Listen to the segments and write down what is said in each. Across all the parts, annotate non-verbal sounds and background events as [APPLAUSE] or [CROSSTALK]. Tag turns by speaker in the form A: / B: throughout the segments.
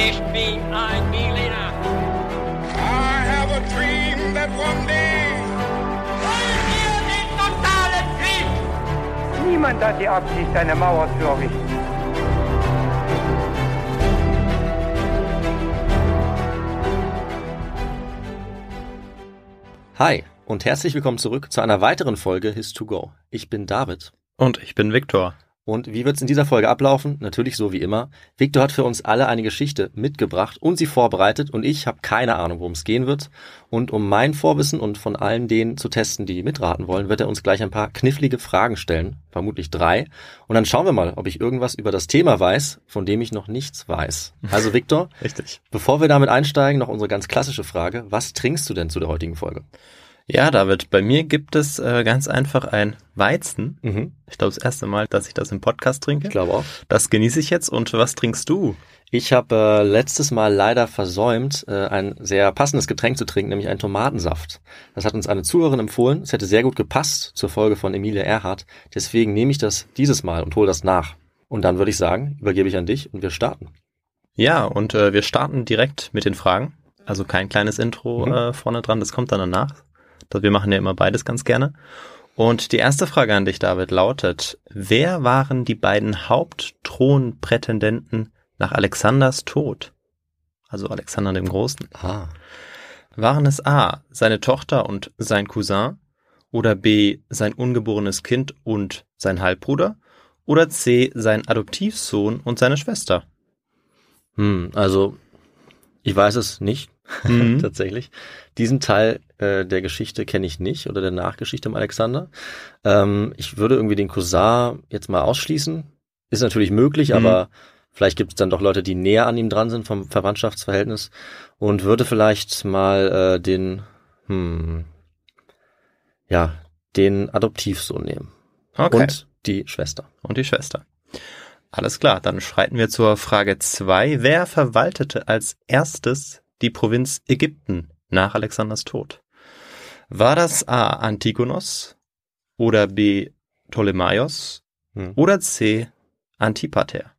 A: Ich bin ein Berliner.
B: I have a dream that one day.
A: Wollen wir den totalen Krieg?
C: Niemand hat die Absicht, eine Mauer zu errichten.
D: Hi und herzlich willkommen zurück zu einer weiteren Folge His2Go. Ich bin David.
E: Und ich bin Viktor.
D: Und wie wird's in dieser Folge ablaufen? Natürlich so wie immer. Victor hat für uns alle eine Geschichte mitgebracht und sie vorbereitet und ich habe keine Ahnung, worum es gehen wird. Und um mein Vorwissen und von allen denen zu testen, die mitraten wollen, wird er uns gleich ein paar knifflige Fragen stellen, vermutlich drei. Und dann schauen wir mal, ob ich irgendwas über das Thema weiß, von dem ich noch nichts weiß. Also Victor, [LAUGHS]
E: Richtig.
D: bevor wir damit einsteigen, noch unsere ganz klassische Frage. Was trinkst du denn zu der heutigen Folge?
E: Ja, David, bei mir gibt es äh, ganz einfach ein Weizen.
D: Mhm.
E: Ich glaube, das erste Mal, dass ich das im Podcast trinke.
D: Ich glaube auch.
E: Das genieße ich jetzt. Und was trinkst du?
D: Ich habe äh, letztes Mal leider versäumt, äh, ein sehr passendes Getränk zu trinken, nämlich einen Tomatensaft. Das hat uns eine Zuhörerin empfohlen. Es hätte sehr gut gepasst zur Folge von Emilia Erhardt. Deswegen nehme ich das dieses Mal und hole das nach. Und dann würde ich sagen, übergebe ich an dich und wir starten.
E: Ja, und äh, wir starten direkt mit den Fragen. Also kein kleines Intro
D: Mhm.
E: äh, vorne dran, das kommt dann danach. Wir machen ja immer beides ganz gerne. Und die erste Frage an dich, David, lautet, wer waren die beiden Hauptthronprätendenten nach Alexanders Tod? Also Alexander dem Großen.
D: Ah.
E: Waren es A, seine Tochter und sein Cousin? Oder B, sein ungeborenes Kind und sein Halbbruder? Oder C, sein Adoptivsohn und seine Schwester?
D: Hm, also ich weiß es nicht
E: Mhm. [LAUGHS]
D: tatsächlich. Diesen Teil äh, der Geschichte kenne ich nicht oder der Nachgeschichte um Alexander. Ähm, ich würde irgendwie den Cousin jetzt mal ausschließen. Ist natürlich möglich,
E: Mhm.
D: aber vielleicht gibt es dann doch Leute, die näher an ihm dran sind vom Verwandtschaftsverhältnis und würde vielleicht mal äh, den, hm, ja, den Adoptivsohn nehmen
E: Okay.
D: und die Schwester.
E: und die Schwester. Alles klar, dann schreiten wir zur Frage zwei. Wer verwaltete als erstes die Provinz Ägypten nach Alexanders Tod? War das A. Antigonos oder B. Ptolemaios
D: Hm.
E: oder C. Antipater?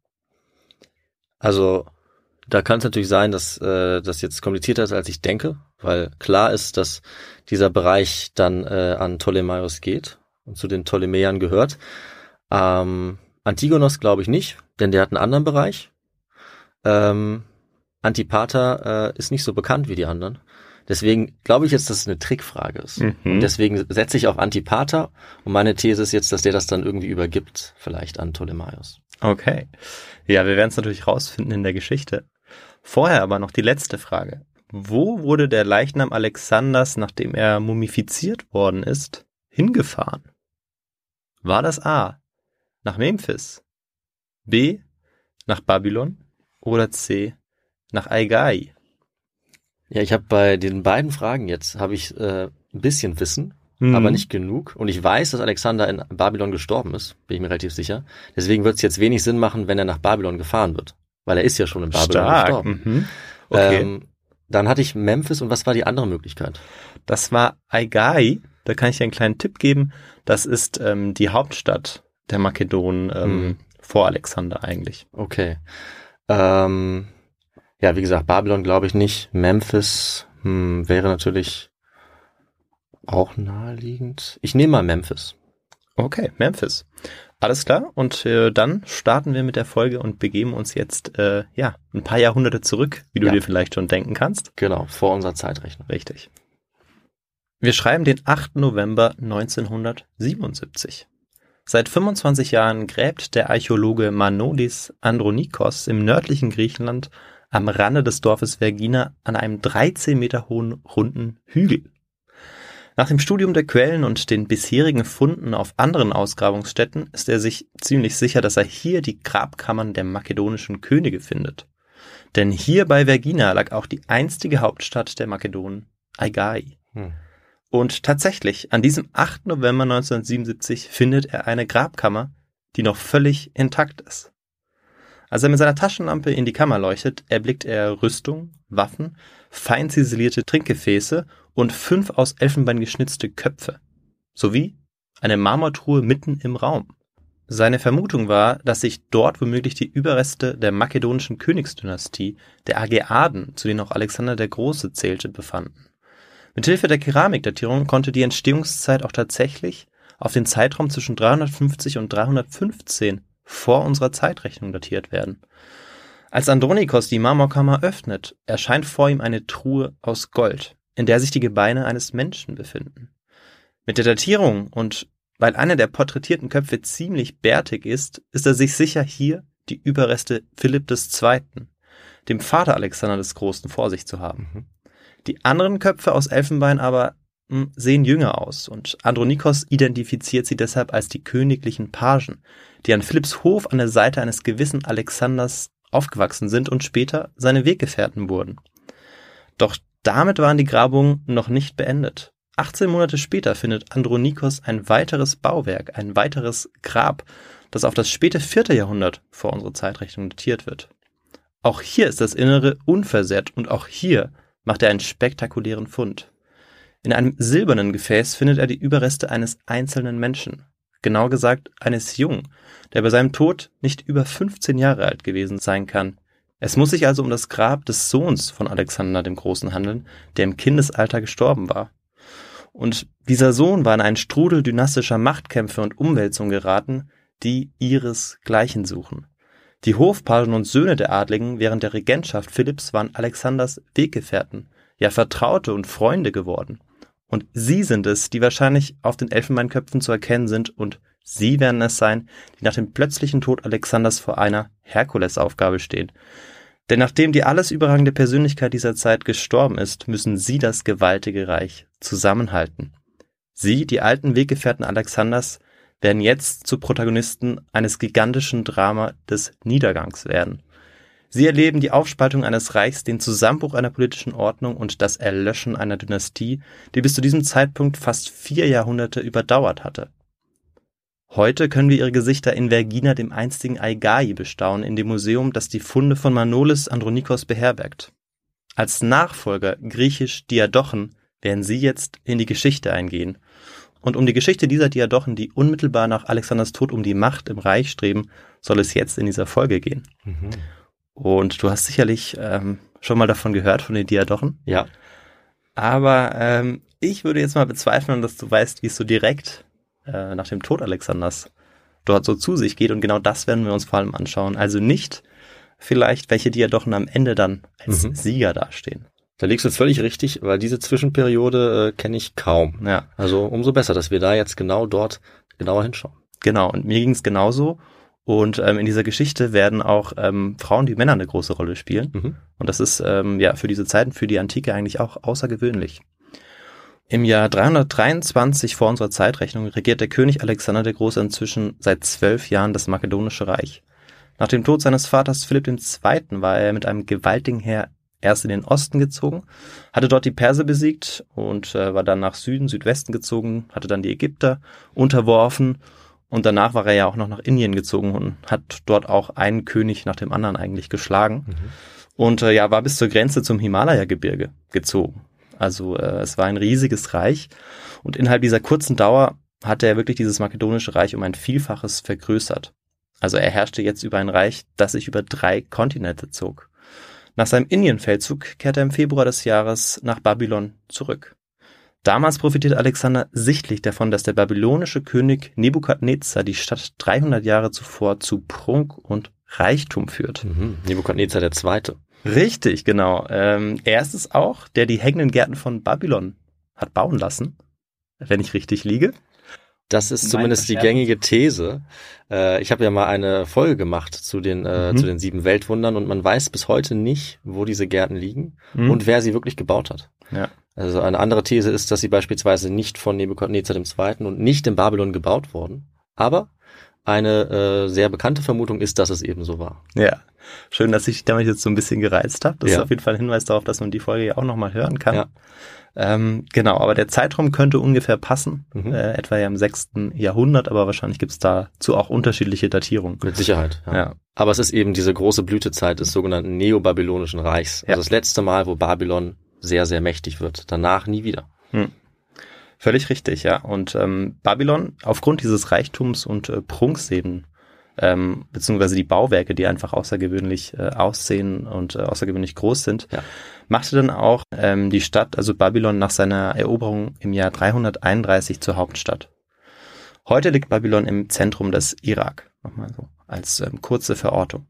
D: Also da kann es natürlich sein, dass äh, das jetzt komplizierter ist, als ich denke, weil klar ist, dass dieser Bereich dann äh, an Ptolemaios geht und zu den Ptolemäern gehört. Ähm, Antigonos glaube ich nicht, denn der hat einen anderen Bereich. Ähm, Antipater äh, ist nicht so bekannt wie die anderen. Deswegen glaube ich jetzt, dass es eine Trickfrage ist.
E: Mhm.
D: Und deswegen setze ich auf Antipater und meine These ist jetzt, dass der das dann irgendwie übergibt, vielleicht an Ptolemaios.
E: Okay. Ja, wir werden es natürlich rausfinden in der Geschichte. Vorher aber noch die letzte Frage. Wo wurde der Leichnam Alexanders, nachdem er mumifiziert worden ist, hingefahren? War das A. nach Memphis, B. nach Babylon oder C. nach Aigai?
D: Ja, ich habe bei den beiden Fragen jetzt habe ich äh, ein bisschen Wissen,
E: Mhm.
D: aber nicht genug. Und ich weiß, dass Alexander in Babylon gestorben ist, bin ich mir relativ sicher. Deswegen wird es jetzt wenig Sinn machen, wenn er nach Babylon gefahren wird, weil er ist ja schon in Babylon
E: Stark.
D: gestorben.
E: Mhm. Okay.
D: Ähm, dann hatte ich Memphis und was war die andere Möglichkeit?
E: Das war Aigai. Da kann ich dir einen kleinen Tipp geben. Das ist ähm, die Hauptstadt der Makedonen ähm,
D: Mhm.
E: vor Alexander eigentlich.
D: Okay. Ähm, ja, wie gesagt, Babylon glaube ich nicht. Memphis hm, wäre natürlich auch naheliegend. Ich nehme mal Memphis.
E: Okay, Memphis. Alles klar. Und äh, dann starten wir mit der Folge und begeben uns jetzt äh, ja ein paar Jahrhunderte zurück, wie du
D: Ja.
E: dir vielleicht schon denken kannst.
D: Genau, vor unserer Zeitrechnung.
E: Richtig. Wir schreiben den 8. November 1977. Seit 25 Jahren gräbt der Archäologe Manolis Andronikos im nördlichen Griechenland am Rande des Dorfes Vergina an einem 13 Meter hohen runden Hügel. Nach dem Studium der Quellen und den bisherigen Funden auf anderen Ausgrabungsstätten ist er sich ziemlich sicher, dass er hier die Grabkammern der makedonischen Könige findet. Denn hier bei Vergina lag auch die einstige Hauptstadt der Makedonen, Aigai.
D: Hm.
E: Und tatsächlich, an diesem 8. November 1977 findet er eine Grabkammer, die noch völlig intakt ist. Als er mit seiner Taschenlampe in die Kammer leuchtet, erblickt er Rüstung, Waffen, fein ziselierte Trinkgefäße und fünf aus Elfenbein geschnitzte Köpfe, sowie eine Marmortruhe mitten im Raum. Seine Vermutung war, dass sich dort womöglich die Überreste der makedonischen Königsdynastie, der Ageaden, zu denen auch Alexander der Große zählte, befanden. Mithilfe der Keramikdatierung konnte die Entstehungszeit auch tatsächlich auf den Zeitraum zwischen 350 und 315 vor unserer Zeitrechnung datiert werden. Als Andronikos die Marmorkammer öffnet, erscheint vor ihm eine Truhe aus Gold, in der sich die Gebeine eines Menschen befinden. Mit der Datierung und weil einer der porträtierten Köpfe ziemlich bärtig ist, ist er sich sicher, hier die Überreste Philipp II., dem Vater Alexander des Großen, vor sich zu haben. Mhm. Die anderen Köpfe aus Elfenbein aber sehen jünger aus und Andronikos identifiziert sie deshalb als die königlichen Pagen, die an Philipps Hof an der Seite eines gewissen Alexanders aufgewachsen sind und später seine Weggefährten wurden. Doch damit waren die Grabungen noch nicht beendet. 18 Monate später findet Andronikos ein weiteres Bauwerk, ein weiteres Grab, das auf das späte vierte Jahrhundert vor unserer Zeitrechnung datiert wird. Auch hier ist das Innere unversehrt und auch hier macht er einen spektakulären Fund. In einem silbernen Gefäß findet er die Überreste eines einzelnen Menschen, genau gesagt eines Jungen, der bei seinem Tod nicht über 15 Jahre alt gewesen sein kann. Es muss sich also um das Grab des Sohns von Alexander dem Großen handeln, der im Kindesalter gestorben war. Und dieser Sohn war in einen Strudel dynastischer Machtkämpfe und Umwälzungen geraten, die ihresgleichen suchen. Die Hofpagen und Söhne der Adligen während der Regentschaft Philipps waren Alexanders Weggefährten, ja Vertraute und Freunde geworden. Und sie sind es, die wahrscheinlich auf den Elfenbeinköpfen zu erkennen sind und sie werden es sein, die nach dem plötzlichen Tod Alexanders vor einer Herkulesaufgabe stehen. Denn nachdem die alles überragende Persönlichkeit dieser Zeit gestorben ist, müssen sie das gewaltige Reich zusammenhalten. Sie, die alten Weggefährten Alexanders, werden jetzt zu Protagonisten eines gigantischen Drama des Niedergangs werden. Sie erleben die Aufspaltung eines Reichs, den Zusammenbruch einer politischen Ordnung und das Erlöschen einer Dynastie, die bis zu diesem Zeitpunkt fast vier Jahrhunderte überdauert hatte. Heute können wir ihre Gesichter in Vergina, dem einstigen Aigai, bestaunen, in dem Museum, das die Funde von Manolis Andronikos beherbergt. Als Nachfolger griechisch Diadochen werden sie jetzt in die Geschichte eingehen. Und um die Geschichte dieser Diadochen, die unmittelbar nach Alexanders Tod um die Macht im Reich streben, soll es jetzt in dieser Folge gehen. Mhm. Und du hast sicherlich ähm, schon mal davon gehört, von den Diadochen.
D: Ja.
E: Aber ähm, ich würde jetzt mal bezweifeln, dass du weißt, wie es so direkt äh, nach dem Tod Alexanders dort so zu sich geht. Und genau das werden wir uns vor allem anschauen. Also nicht vielleicht, welche Diadochen am Ende dann als mhm. Sieger dastehen.
D: Da liegst du völlig richtig, weil diese Zwischenperiode äh, kenne ich kaum.
E: Ja.
D: Also umso besser, dass wir da jetzt genau dort genauer hinschauen.
E: Genau, und mir ging es genauso. Und ähm, in dieser Geschichte werden auch ähm, Frauen wie Männer eine große Rolle spielen. Mhm. Und das ist ähm, ja für diese Zeiten, für die Antike eigentlich auch außergewöhnlich. Im Jahr 323 vor unserer Zeitrechnung regiert der König Alexander der Große inzwischen seit zwölf Jahren das makedonische Reich. Nach dem Tod seines Vaters Philipp II. war er mit einem gewaltigen Heer erst in den Osten gezogen, hatte dort die Perser besiegt und äh, war dann nach Süden, Südwesten gezogen, hatte dann die Ägypter unterworfen und danach war er ja auch noch nach Indien gezogen und hat dort auch einen König nach dem anderen eigentlich geschlagen. Mhm. Und äh, ja, war bis zur Grenze zum Himalaya-Gebirge gezogen. Also äh, es war ein riesiges Reich und innerhalb dieser kurzen Dauer hatte er wirklich dieses makedonische Reich um ein Vielfaches vergrößert. Also er herrschte jetzt über ein Reich, das sich über drei Kontinente zog. Nach seinem Indienfeldzug kehrte er im Februar des Jahres nach Babylon zurück. Damals profitierte Alexander sichtlich davon, dass der babylonische König Nebukadnezar die Stadt 300 Jahre zuvor zu Prunk und Reichtum führt.
D: Mhm. Nebukadnezar der Zweite.
E: Richtig, genau. Ähm, er ist es auch, der die hängenden Gärten von Babylon hat bauen lassen, wenn ich richtig liege.
D: Das ist zumindest die gängige These. Äh, ich habe ja mal eine Folge gemacht zu den, äh, mhm. zu den sieben Weltwundern und man weiß bis heute nicht, wo diese Gärten liegen mhm. und wer sie wirklich gebaut hat.
E: Ja.
D: Also eine andere These ist, dass sie beispielsweise nicht von Nebukadnezar II. und nicht in Babylon gebaut wurden. Aber eine äh, sehr bekannte Vermutung ist, dass es eben so war.
E: Ja, schön, dass ich damit jetzt so ein bisschen gereizt habe. Das ja. ist auf jeden Fall ein Hinweis darauf, dass man die Folge ja auch nochmal hören kann. Ja. Ähm, genau, aber der Zeitraum könnte ungefähr passen, mhm. äh, etwa ja im sechsten Jahrhundert, aber wahrscheinlich gibt's dazu auch unterschiedliche Datierungen.
D: Mit Sicherheit, ja. ja. Aber es ist eben diese große Blütezeit des sogenannten neobabylonischen Reichs. Also das letzte Mal, wo Babylon sehr, sehr mächtig wird. Danach nie wieder. Hm.
E: Völlig richtig, ja. Und ähm, Babylon, aufgrund dieses Reichtums und äh, Prunks eben, ähm, beziehungsweise die Bauwerke, die einfach außergewöhnlich äh, aussehen und äh, außergewöhnlich groß sind,
D: Ja.
E: machte dann auch ähm, die Stadt, also Babylon, nach seiner Eroberung im Jahr 331 zur Hauptstadt. Heute liegt Babylon im Zentrum des Irak, nochmal so als ähm, kurze Verortung.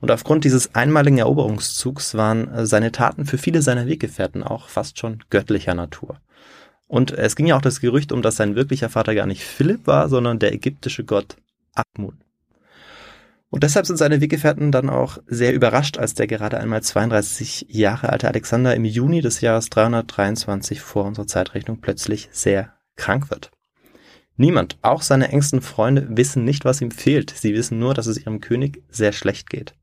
E: Und aufgrund dieses einmaligen Eroberungszugs waren äh, seine Taten für viele seiner Weggefährten auch fast schon göttlicher Natur. Und es ging ja auch das Gerücht um, dass sein wirklicher Vater gar nicht Philipp war, sondern der ägyptische Gott Amun. Und deshalb sind seine Weggefährten dann auch sehr überrascht, als der gerade einmal 32 Jahre alte Alexander im Juni des Jahres 323 vor unserer Zeitrechnung plötzlich sehr krank wird. Niemand, auch seine engsten Freunde, wissen nicht, was ihm fehlt. Sie wissen nur, dass es ihrem König sehr schlecht geht.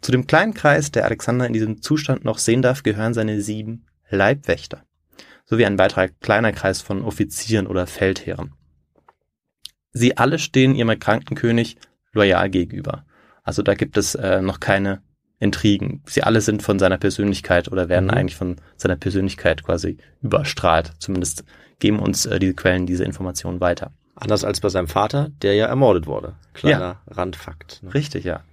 E: Zu dem kleinen Kreis, der Alexander in diesem Zustand noch sehen darf, gehören seine sieben Leibwächter. Sowie ein weiterer kleiner Kreis von Offizieren oder Feldherren. Sie alle stehen ihrem erkrankten König loyal gegenüber. Also da gibt es äh, noch keine Intrigen. Sie alle sind von seiner Persönlichkeit oder werden
D: Mhm.
E: eigentlich von seiner Persönlichkeit quasi überstrahlt. Zumindest geben uns äh, diese Quellen diese Informationen weiter.
D: Anders als bei seinem Vater, der ja ermordet wurde. Kleiner Randfakt. Ne?
E: Richtig, ja.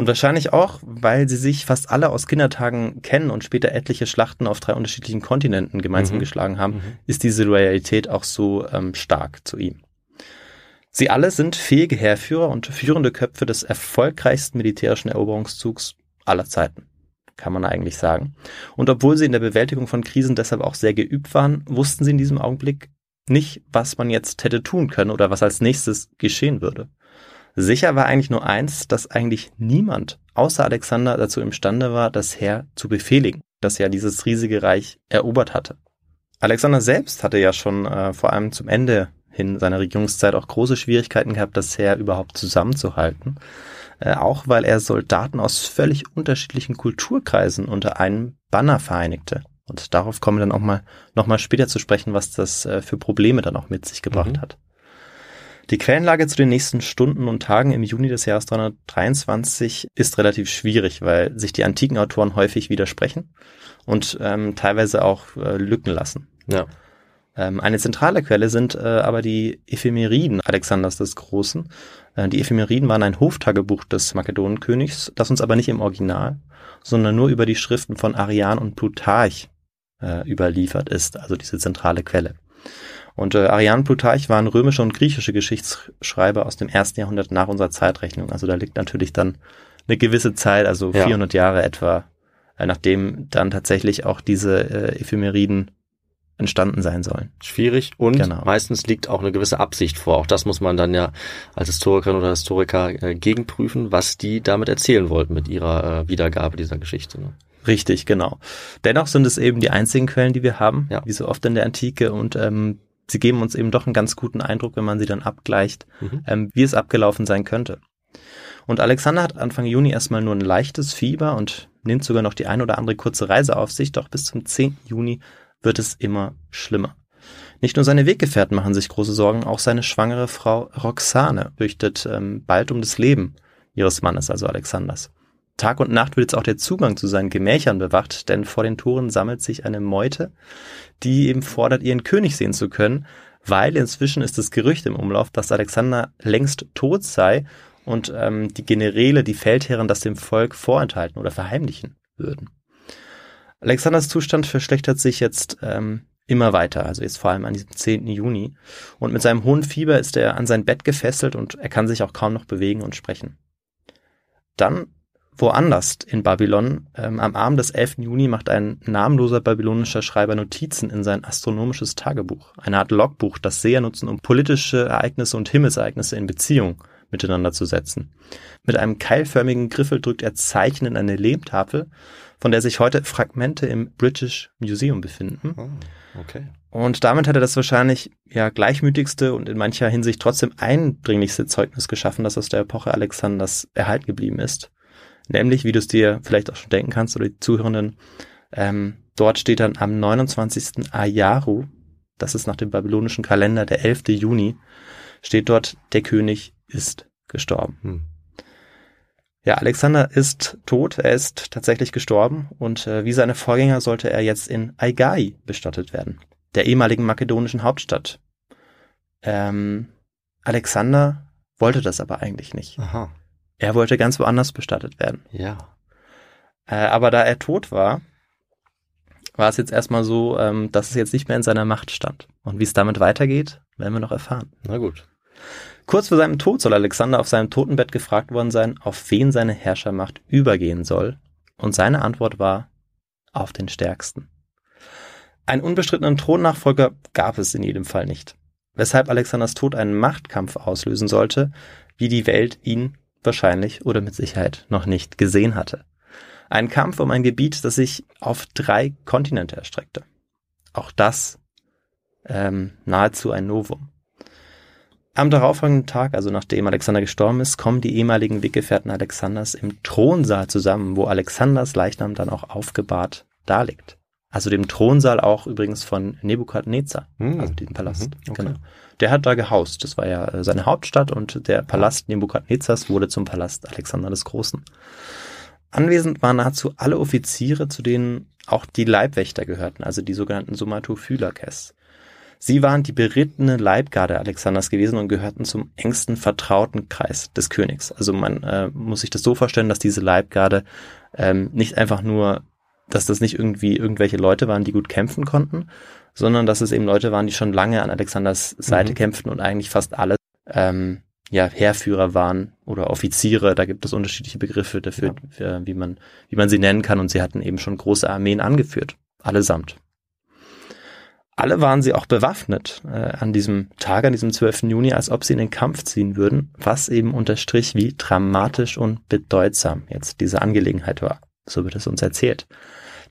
E: Und wahrscheinlich auch, weil sie sich fast alle aus Kindertagen kennen und später etliche Schlachten auf drei unterschiedlichen Kontinenten gemeinsam
D: Mhm.
E: geschlagen haben,
D: Mhm.
E: ist diese Loyalität auch so ähm, stark zu ihm. Sie alle sind fähige Heerführer und führende Köpfe des erfolgreichsten militärischen Eroberungszugs aller Zeiten, kann man eigentlich sagen. Und obwohl sie in der Bewältigung von Krisen deshalb auch sehr geübt waren, wussten sie in diesem Augenblick nicht, was man jetzt hätte tun können oder was als nächstes geschehen würde. Sicher war eigentlich nur eins, dass eigentlich niemand außer Alexander dazu imstande war, das Heer zu befehligen, das ja dieses riesige Reich erobert hatte. Alexander selbst hatte ja schon äh, vor allem zum Ende hin seiner Regierungszeit auch große Schwierigkeiten gehabt, das Heer überhaupt zusammenzuhalten. Äh, auch weil er Soldaten aus völlig unterschiedlichen Kulturkreisen unter einem Banner vereinigte. Und darauf kommen wir dann auch mal noch mal später zu sprechen, was das äh, für Probleme dann auch mit sich gebracht
D: Mhm.
E: hat. Die Quellenlage zu den nächsten Stunden und Tagen im Juni des Jahres 323 ist relativ schwierig, weil sich die antiken Autoren häufig widersprechen und ähm, teilweise auch äh, Lücken lassen.
D: Ja.
E: Ähm, eine zentrale Quelle sind äh, aber die Ephemeriden Alexanders des Großen. Äh, die Ephemeriden waren ein Hoftagebuch des Makedonenkönigs, das uns aber nicht im Original, sondern nur über die Schriften von Arian und Plutarch äh, überliefert ist, also diese zentrale Quelle. Und äh, Arian Plutarch waren römische und griechische Geschichtsschreiber aus dem ersten Jahrhundert nach unserer Zeitrechnung. Also da liegt natürlich dann eine gewisse Zeit, also
D: Ja.
E: 400 Jahre etwa, äh, nachdem dann tatsächlich auch diese äh, Ephemeriden entstanden sein sollen.
D: Schwierig und
E: Genau.
D: meistens liegt auch eine gewisse Absicht vor. Auch das muss man dann ja als Historikerin oder Historiker äh, gegenprüfen, was die damit erzählen wollten mit ihrer äh, Wiedergabe dieser Geschichte. Ne?
E: Richtig, genau. Dennoch sind es eben die einzigen Quellen, die wir haben,
D: Ja.
E: wie so oft in der Antike und ähm, sie geben uns eben doch einen ganz guten Eindruck, wenn man sie dann abgleicht,
D: Mhm.
E: ähm, wie es abgelaufen sein könnte. Und Alexander hat Anfang Juni erstmal nur ein leichtes Fieber und nimmt sogar noch die ein oder andere kurze Reise auf sich, doch bis zum 10. Juni wird es immer schlimmer. Nicht nur seine Weggefährten machen sich große Sorgen, auch seine schwangere Frau Roxane fürchtet ähm, bald um das Leben ihres Mannes, also Alexanders. Tag und Nacht wird jetzt auch der Zugang zu seinen Gemächern bewacht, denn vor den Toren sammelt sich eine Meute, die eben fordert, ihren König sehen zu können, weil inzwischen ist das Gerücht im Umlauf, dass Alexander längst tot sei und ähm, die Generäle, die Feldherren das dem Volk vorenthalten oder verheimlichen würden. Alexanders Zustand verschlechtert sich jetzt ähm, immer weiter, also jetzt vor allem an diesem 10. Juni. Und mit seinem hohen Fieber ist er an sein Bett gefesselt und er kann sich auch kaum noch bewegen und sprechen. Dann woanders in Babylon, ähm, am Abend des 11. Juni macht ein namenloser babylonischer Schreiber Notizen in sein astronomisches Tagebuch, eine Art Logbuch, das Seher nutzen, um politische Ereignisse und Himmelsereignisse in Beziehung miteinander zu setzen. Mit einem keilförmigen Griffel drückt er Zeichen in eine Lehmtafel, von der sich heute Fragmente im British Museum befinden.
D: Oh, okay.
E: Und damit hat er das wahrscheinlich ja gleichmütigste und in mancher Hinsicht trotzdem eindringlichste Zeugnis geschaffen, das aus der Epoche Alexanders erhalten geblieben ist. Nämlich, wie du es dir vielleicht auch schon denken kannst oder die Zuhörenden, ähm, dort steht dann am 29. Ayaru, das ist nach dem babylonischen Kalender der 11. Juni, steht dort, der König ist gestorben.
D: Hm.
E: Ja, Alexander ist tot, er ist tatsächlich gestorben und äh, wie seine Vorgänger sollte er jetzt in Aigai bestattet werden. der ehemaligen makedonischen Hauptstadt. Ähm, Alexander wollte das aber eigentlich nicht.
D: Aha.
E: Er wollte ganz woanders bestattet werden.
D: Ja.
E: Äh, aber da er tot war, war es jetzt erstmal so, ähm, dass es jetzt nicht mehr in seiner Macht stand. Und wie es damit weitergeht, werden wir noch erfahren.
D: Na gut.
E: Kurz vor seinem Tod soll Alexander auf seinem Totenbett gefragt worden sein, auf wen seine Herrschermacht übergehen soll. Und seine Antwort war, auf den Stärksten. Einen unbestrittenen Thronnachfolger gab es in jedem Fall nicht. Weshalb Alexanders Tod einen Machtkampf auslösen sollte, wie die Welt ihn wahrscheinlich oder mit Sicherheit noch nicht gesehen hatte. Ein Kampf um ein Gebiet, das sich auf drei Kontinente erstreckte. Auch das ähm, nahezu ein Novum. Am darauffolgenden Tag, also nachdem Alexander gestorben ist, kommen die ehemaligen Weggefährten Alexanders im Thronsaal zusammen, wo Alexanders Leichnam dann auch aufgebahrt darliegt. Also dem Thronsaal auch übrigens von Nebukadnezar,
D: Hm.
E: also diesem Palast.
D: Mhm, okay.
E: Genau. Der hat da gehaust. Das war ja äh, seine Hauptstadt und der Palast Nebukadnezars wurde zum Palast Alexander des Großen. Anwesend waren nahezu alle Offiziere, zu denen auch die Leibwächter gehörten, also die sogenannten Somatophylakes. Sie waren die berittene Leibgarde Alexanders gewesen und gehörten zum engsten Vertrautenkreis des Königs. Also man äh, muss sich das so vorstellen, dass diese Leibgarde ähm, nicht einfach nur, dass das nicht irgendwie irgendwelche Leute waren, die gut kämpfen konnten, sondern dass es eben Leute waren, die schon lange an Alexanders Seite
D: Mhm.
E: kämpften und eigentlich fast alle ähm, ja, Heerführer waren oder Offiziere. Da gibt es unterschiedliche Begriffe dafür, äh, wie man wie man sie nennen kann. Und sie hatten eben schon große Armeen angeführt, allesamt. Alle waren sie auch bewaffnet äh, an diesem Tag, an diesem 12. Juni, als ob sie in den Kampf ziehen würden, was eben unterstrich, wie dramatisch und bedeutsam jetzt diese Angelegenheit war. So wird es uns erzählt.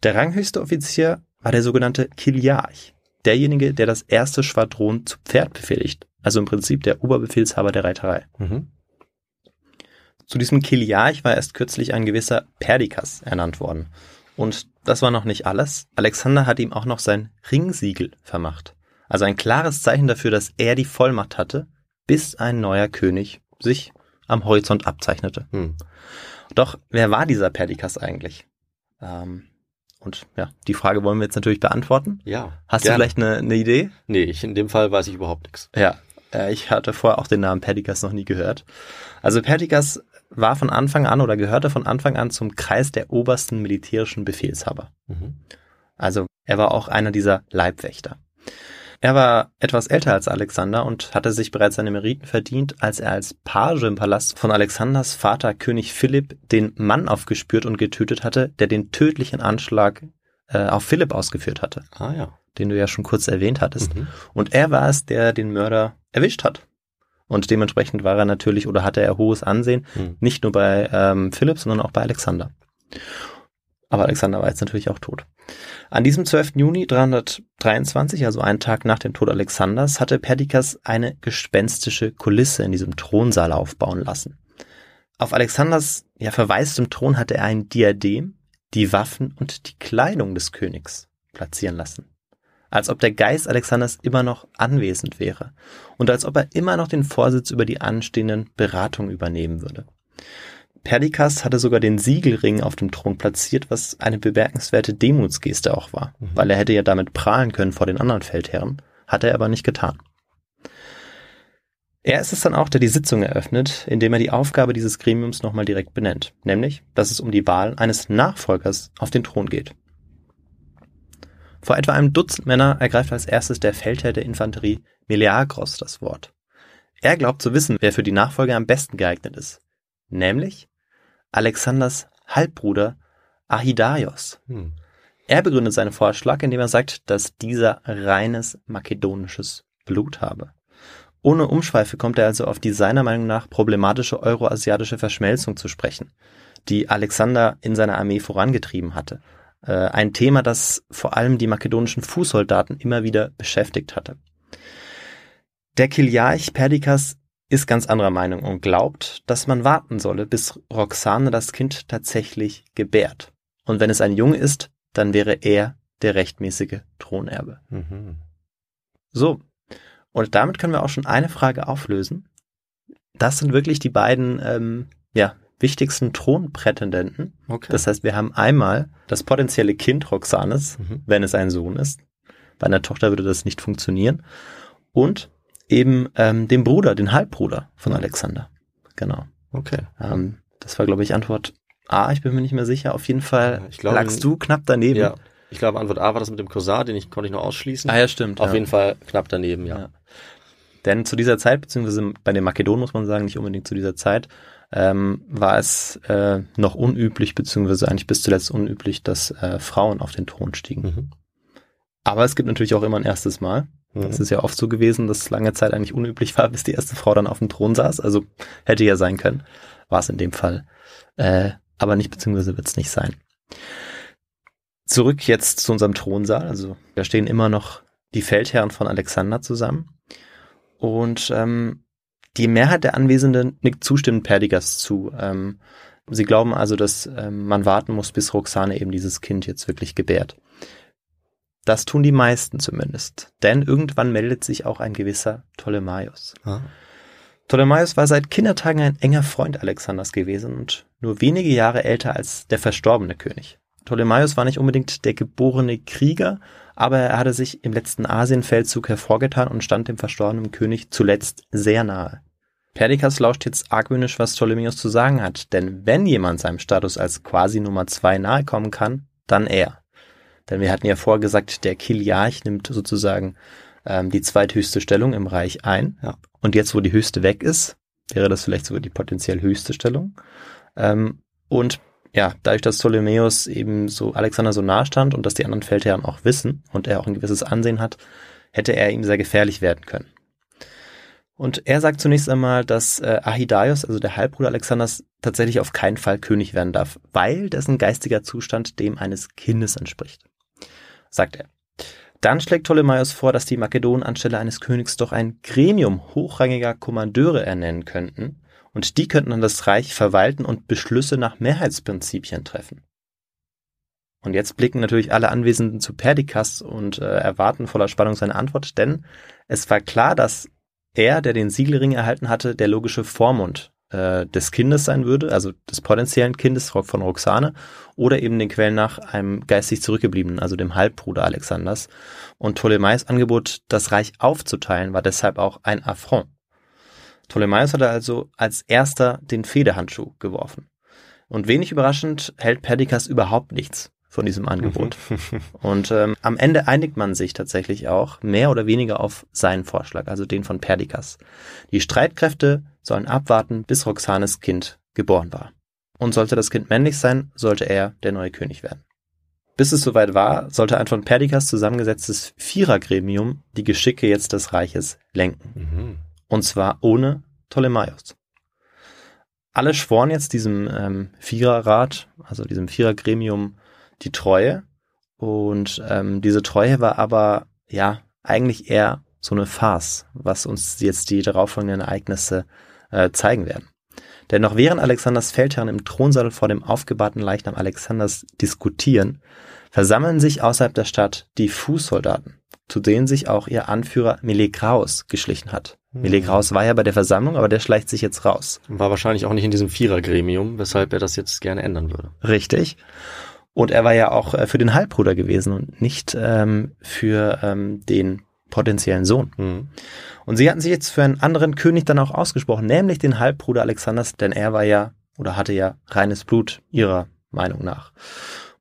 E: Der ranghöchste Offizier war der sogenannte Kiliarch, derjenige, der das erste Schwadron zu Pferd befehligt, also im Prinzip der Oberbefehlshaber der Reiterei.
D: Mhm.
E: Zu diesem Kiliarch war erst kürzlich ein gewisser Perdikas ernannt worden. Und das war noch nicht alles. Alexander hat ihm auch noch sein Ringsiegel vermacht. Also ein klares Zeichen dafür, dass er die Vollmacht hatte, bis ein neuer König sich am Horizont abzeichnete.
D: Hm.
E: Doch wer war dieser Perdikas eigentlich? Ähm, und ja, die Frage wollen wir jetzt natürlich beantworten.
D: Ja.
E: Hast
D: gerne.
E: du vielleicht eine, eine Idee?
D: Nee, ich, in dem Fall weiß ich überhaupt nichts.
E: Ja, äh, ich hatte vorher auch den Namen Perdikas noch nie gehört. Also Perdikas war von Anfang an oder gehörte von Anfang an zum Kreis der obersten militärischen Befehlshaber.
D: Mhm.
E: Also er war auch einer dieser Leibwächter. Er war etwas älter als Alexander und hatte sich bereits seine Meriten verdient, als er als Page im Palast von Alexanders Vater König Philipp den Mann aufgespürt und getötet hatte, der den tödlichen Anschlag äh, auf Philipp ausgeführt hatte,
D: Ah ja.
E: den du ja schon kurz erwähnt hattest.
D: Mhm.
E: Und er war es, der den Mörder erwischt hat. Und dementsprechend war er natürlich oder hatte er hohes Ansehen,
D: Hm.
E: nicht nur bei ähm, Philipp, sondern auch bei Alexander. Aber Alexander war jetzt natürlich auch tot. An diesem 12. Juni 323, also einen Tag nach dem Tod Alexanders, hatte Perdikas eine gespenstische Kulisse in diesem Thronsaal aufbauen lassen. Auf Alexanders ja, verwaistem Thron hatte er ein Diadem, die Waffen und die Kleidung des Königs platzieren lassen als ob der Geist Alexanders immer noch anwesend wäre und als ob er immer noch den Vorsitz über die anstehenden Beratungen übernehmen würde. Perdikas hatte sogar den Siegelring auf dem Thron platziert, was eine bemerkenswerte Demutsgeste auch war,
D: Mhm.
E: weil er hätte ja damit prahlen können vor den anderen Feldherren, hat er aber nicht getan. Er ist es dann auch, der die Sitzung eröffnet, indem er die Aufgabe dieses Gremiums nochmal direkt benennt, nämlich, dass es um die Wahl eines Nachfolgers auf den Thron geht. Vor etwa einem Dutzend Männer ergreift als erstes der Feldherr der Infanterie Meleagros das Wort. Er glaubt zu wissen, wer für die Nachfolge am besten geeignet ist, nämlich Alexanders Halbbruder Ahidaios.
D: Hm.
E: Er begründet seinen Vorschlag, indem er sagt, dass dieser reines makedonisches Blut habe. Ohne Umschweife kommt er also auf die seiner Meinung nach problematische euroasiatische Verschmelzung zu sprechen, die Alexander in seiner Armee vorangetrieben hatte. Äh, ein Thema, das vor allem die makedonischen Fußsoldaten immer wieder beschäftigt hatte. Der Kiliarch Perdikas ist ganz anderer Meinung und glaubt, dass man warten solle, bis Roxane das Kind tatsächlich gebärt. Und wenn es ein Junge ist, dann wäre er der rechtmäßige Thronerbe.
D: Mhm.
E: So, und damit können wir auch schon eine Frage auflösen. Das sind wirklich die beiden ähm, ja, wichtigsten Thronprätendenten.
D: Okay.
E: Das heißt, wir haben einmal das potenzielle Kind Roxanes,
D: Mhm.
E: wenn es ein Sohn ist. Bei einer Tochter würde das nicht funktionieren. Und eben ähm, dem Bruder, den Halbbruder von Alexander. Genau.
D: Okay.
E: Ähm, das war, glaube ich, Antwort A. Ich bin mir nicht mehr sicher. Auf jeden Fall
D: Ich glaube,
E: lagst du knapp daneben.
D: Ja. Ich glaube, Antwort A war das mit dem Cousin, den ich konnte ich noch ausschließen.
E: Ah ja, stimmt.
D: Auf
E: ja.
D: jeden Fall knapp daneben, ja.
E: Ja. Denn zu dieser Zeit, beziehungsweise bei den Makedonen muss man sagen, nicht unbedingt zu dieser Zeit, ähm, war es äh, noch unüblich, beziehungsweise eigentlich bis zuletzt unüblich, dass äh, Frauen auf den Thron stiegen.
D: Mhm.
E: Aber es gibt natürlich auch immer ein erstes Mal.
D: Mhm.
E: Es ist ja oft so gewesen, dass es lange Zeit eigentlich unüblich war, bis die erste Frau dann auf dem Thron saß. Also hätte ja sein können. War es in dem Fall. Äh, aber nicht, beziehungsweise wird es nicht sein. Zurück jetzt zu unserem Thronsaal. Also da stehen immer noch die Feldherren von Alexander zusammen. Und ähm, die Mehrheit der Anwesenden nickt zustimmend Perdigas zu. Ähm, sie glauben also, dass ähm, man warten muss, bis Roxane eben dieses Kind jetzt wirklich gebärt. Das tun die meisten zumindest. Denn irgendwann meldet sich auch ein gewisser Ptolemaios.
D: Ah.
E: Ptolemaios war seit Kindertagen ein enger Freund Alexanders gewesen und nur wenige Jahre älter als der verstorbene König. Ptolemaios war nicht unbedingt der geborene Krieger, aber er hatte sich im letzten Asienfeldzug hervorgetan und stand dem verstorbenen König zuletzt sehr nahe. Perdikas lauscht jetzt argwöhnisch, was Ptolemaios zu sagen hat, denn wenn jemand seinem Status als quasi Nummer zwei nahe kommen kann, dann er. Denn wir hatten ja vorher gesagt, der Kiliarch nimmt sozusagen ähm, die zweithöchste Stellung im Reich ein.
D: Ja.
E: Und jetzt, wo die höchste weg ist, wäre das vielleicht sogar die potenziell höchste Stellung. Ähm, und ja, dadurch, dass Ptolemäus eben so Alexander so nahe stand und dass die anderen Feldherren auch wissen und er auch ein gewisses Ansehen hat, hätte er ihm sehr gefährlich werden können. Und er sagt zunächst einmal, dass äh, Ahidaios, also der Halbbruder Alexanders, tatsächlich auf keinen Fall König werden darf, weil dessen geistiger Zustand dem eines Kindes entspricht. Sagt er. Dann schlägt Ptolemaios vor, dass die Makedonen anstelle eines Königs doch ein Gremium hochrangiger Kommandeure ernennen könnten, und die könnten dann das Reich verwalten und Beschlüsse nach Mehrheitsprinzipien treffen. Und jetzt blicken natürlich alle Anwesenden zu Perdikas und äh, erwarten voller Spannung seine Antwort, denn es war klar, dass er, der den Siegelring erhalten hatte, der logische Vormund äh, des Kindes sein würde, also des potenziellen Kindes von Roxane, oder eben den Quellen nach einem geistig zurückgebliebenen, also dem Halbbruder Alexanders. Und Ptolemais Angebot, das Reich aufzuteilen, war deshalb auch ein Affront. Ptolemaios hatte also als erster den Federhandschuh geworfen. Und wenig überraschend hält Perdikas überhaupt nichts von diesem Angebot. Und ähm, am Ende einigt man sich tatsächlich auch mehr oder weniger auf seinen Vorschlag, also den von Perdikas. Die Streitkräfte sollen abwarten, bis Roxanes Kind geboren war. Und sollte das Kind männlich sein, sollte er der neue König werden. Bis es soweit war, sollte ein von Perdikas zusammengesetztes Vierergremium die Geschicke jetzt des Reiches lenken.
D: Mhm.
E: Und zwar ohne Ptolemaios. Alle schworen jetzt diesem ähm, Viererrat, also diesem Vierergremium, die Treue. Und ähm, diese Treue war aber ja eigentlich eher so eine Farce, was uns jetzt die darauffolgenden Ereignisse äh, zeigen werden. Denn noch während Alexanders Feldherren im Thronsaal vor dem aufgebahrten Leichnam Alexanders diskutieren, versammeln sich außerhalb der Stadt die Fußsoldaten, zu denen sich auch ihr Anführer Melegraus geschlichen hat.
D: Hm.
E: Melegraus war ja bei der Versammlung, aber der schleicht sich jetzt raus.
D: War wahrscheinlich auch nicht in diesem Vierergremium, weshalb er das jetzt gerne ändern würde.
E: Richtig. Und er war ja auch äh, für den Halbbruder gewesen und nicht ähm, für ähm, den potenziellen Sohn.
D: Mhm.
E: Und sie hatten sich jetzt für einen anderen König dann auch ausgesprochen, nämlich den Halbbruder Alexanders, denn er war ja oder hatte ja reines Blut ihrer Meinung nach.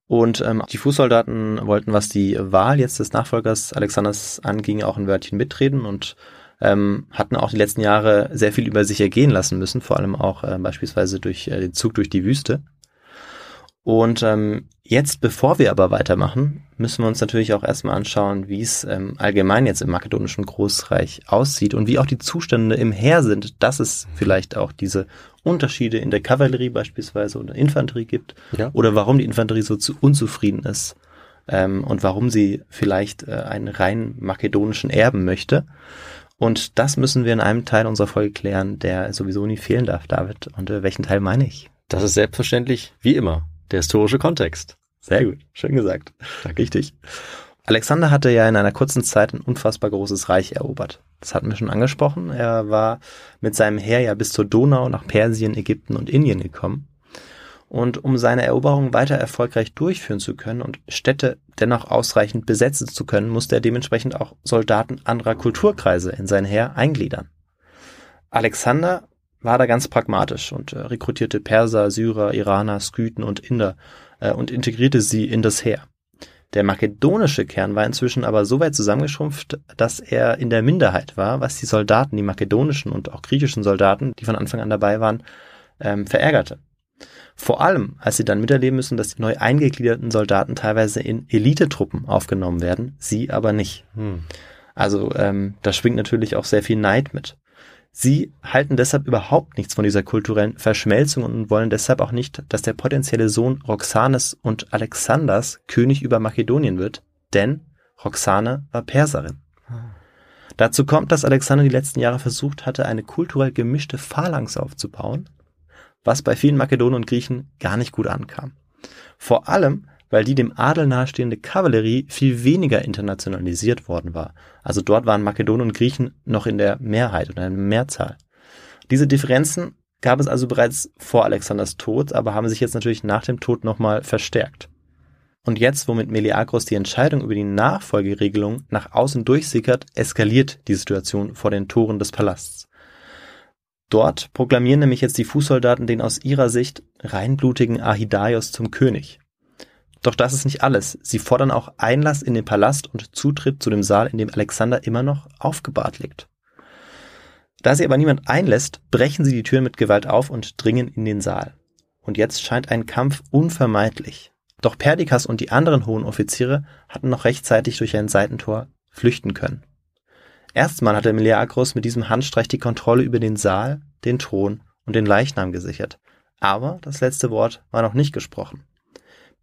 E: Und ähm, die Fußsoldaten wollten, was die Wahl jetzt des Nachfolgers Alexanders anging, auch ein Wörtchen mitreden und ähm, hatten auch die letzten Jahre sehr viel über sich ergehen lassen müssen, vor allem auch äh, beispielsweise durch äh, den Zug durch die Wüste. Und ähm, jetzt, bevor wir aber weitermachen, müssen wir uns natürlich auch erstmal anschauen, wie es ähm, allgemein jetzt im makedonischen Großreich aussieht und wie auch die Zustände im Heer sind, dass es vielleicht auch diese Unterschiede in der Kavallerie beispielsweise oder Infanterie gibt
D: Ja.
E: oder warum die Infanterie so zu unzufrieden ist ähm, und warum sie vielleicht äh, einen rein makedonischen erben möchte. Und das müssen wir in einem Teil unserer Folge klären, der sowieso nie fehlen darf, David. Und äh, welchen Teil meine ich?
D: Das ist selbstverständlich, wie immer, der historische Kontext.
E: Sehr gut, schön gesagt. Richtig. Alexander hatte ja in einer kurzen Zeit ein unfassbar großes Reich erobert. Das hatten wir schon angesprochen. Er war mit seinem Heer ja bis zur Donau nach Persien, Ägypten und Indien gekommen. Und um seine Eroberung weiter erfolgreich durchführen zu können und Städte dennoch ausreichend besetzen zu können, musste er dementsprechend auch Soldaten anderer Kulturkreise in sein Heer eingliedern. Alexander war da ganz pragmatisch und äh, rekrutierte Perser, Syrer, Iraner, Skythen und Inder äh, und integrierte sie in das Heer. Der makedonische Kern war inzwischen aber so weit zusammengeschrumpft, dass er in der Minderheit war, was die Soldaten, die makedonischen und auch griechischen Soldaten, die von Anfang an dabei waren, ähm, verärgerte. Vor allem, als sie dann miterleben müssen, dass die neu eingegliederten Soldaten teilweise in Elitetruppen aufgenommen werden, sie aber nicht.
D: Hm.
E: Also ähm, da schwingt natürlich auch sehr viel Neid mit. Sie halten deshalb überhaupt nichts von dieser kulturellen Verschmelzung und wollen deshalb auch nicht, dass der potenzielle Sohn Roxanes und Alexanders König über Makedonien wird, denn Roxane war Perserin. Dazu kommt, dass Alexander die letzten Jahre versucht hatte, eine kulturell gemischte Phalanx aufzubauen, was bei vielen Makedonen und Griechen gar nicht gut ankam. Vor allem, weil die dem Adel nahestehende Kavallerie viel weniger internationalisiert worden war. Also dort waren Makedonen und Griechen noch in der Mehrheit oder in der Mehrzahl. Diese Differenzen gab es also bereits vor Alexanders Tod, aber haben sich jetzt natürlich nach dem Tod nochmal verstärkt. Und jetzt, womit Meleagros die Entscheidung über die Nachfolgeregelung nach außen durchsickert, eskaliert die Situation vor den Toren des Palasts. Dort proklamieren nämlich jetzt die Fußsoldaten den aus ihrer Sicht reinblutigen Ahidaios zum König. Doch das ist nicht alles. Sie fordern auch Einlass in den Palast und Zutritt zu dem Saal, in dem Alexander immer noch aufgebahrt liegt. Da sie aber niemand einlässt, brechen sie die Tür mit Gewalt auf und dringen in den Saal. Und jetzt scheint ein Kampf unvermeidlich. Doch Perdikas und die anderen hohen Offiziere hatten noch rechtzeitig durch ein Seitentor flüchten können. Erstmal hatte Meleagros mit diesem Handstreich die Kontrolle über den Saal, den Thron und den Leichnam gesichert. Aber das letzte Wort war noch nicht gesprochen.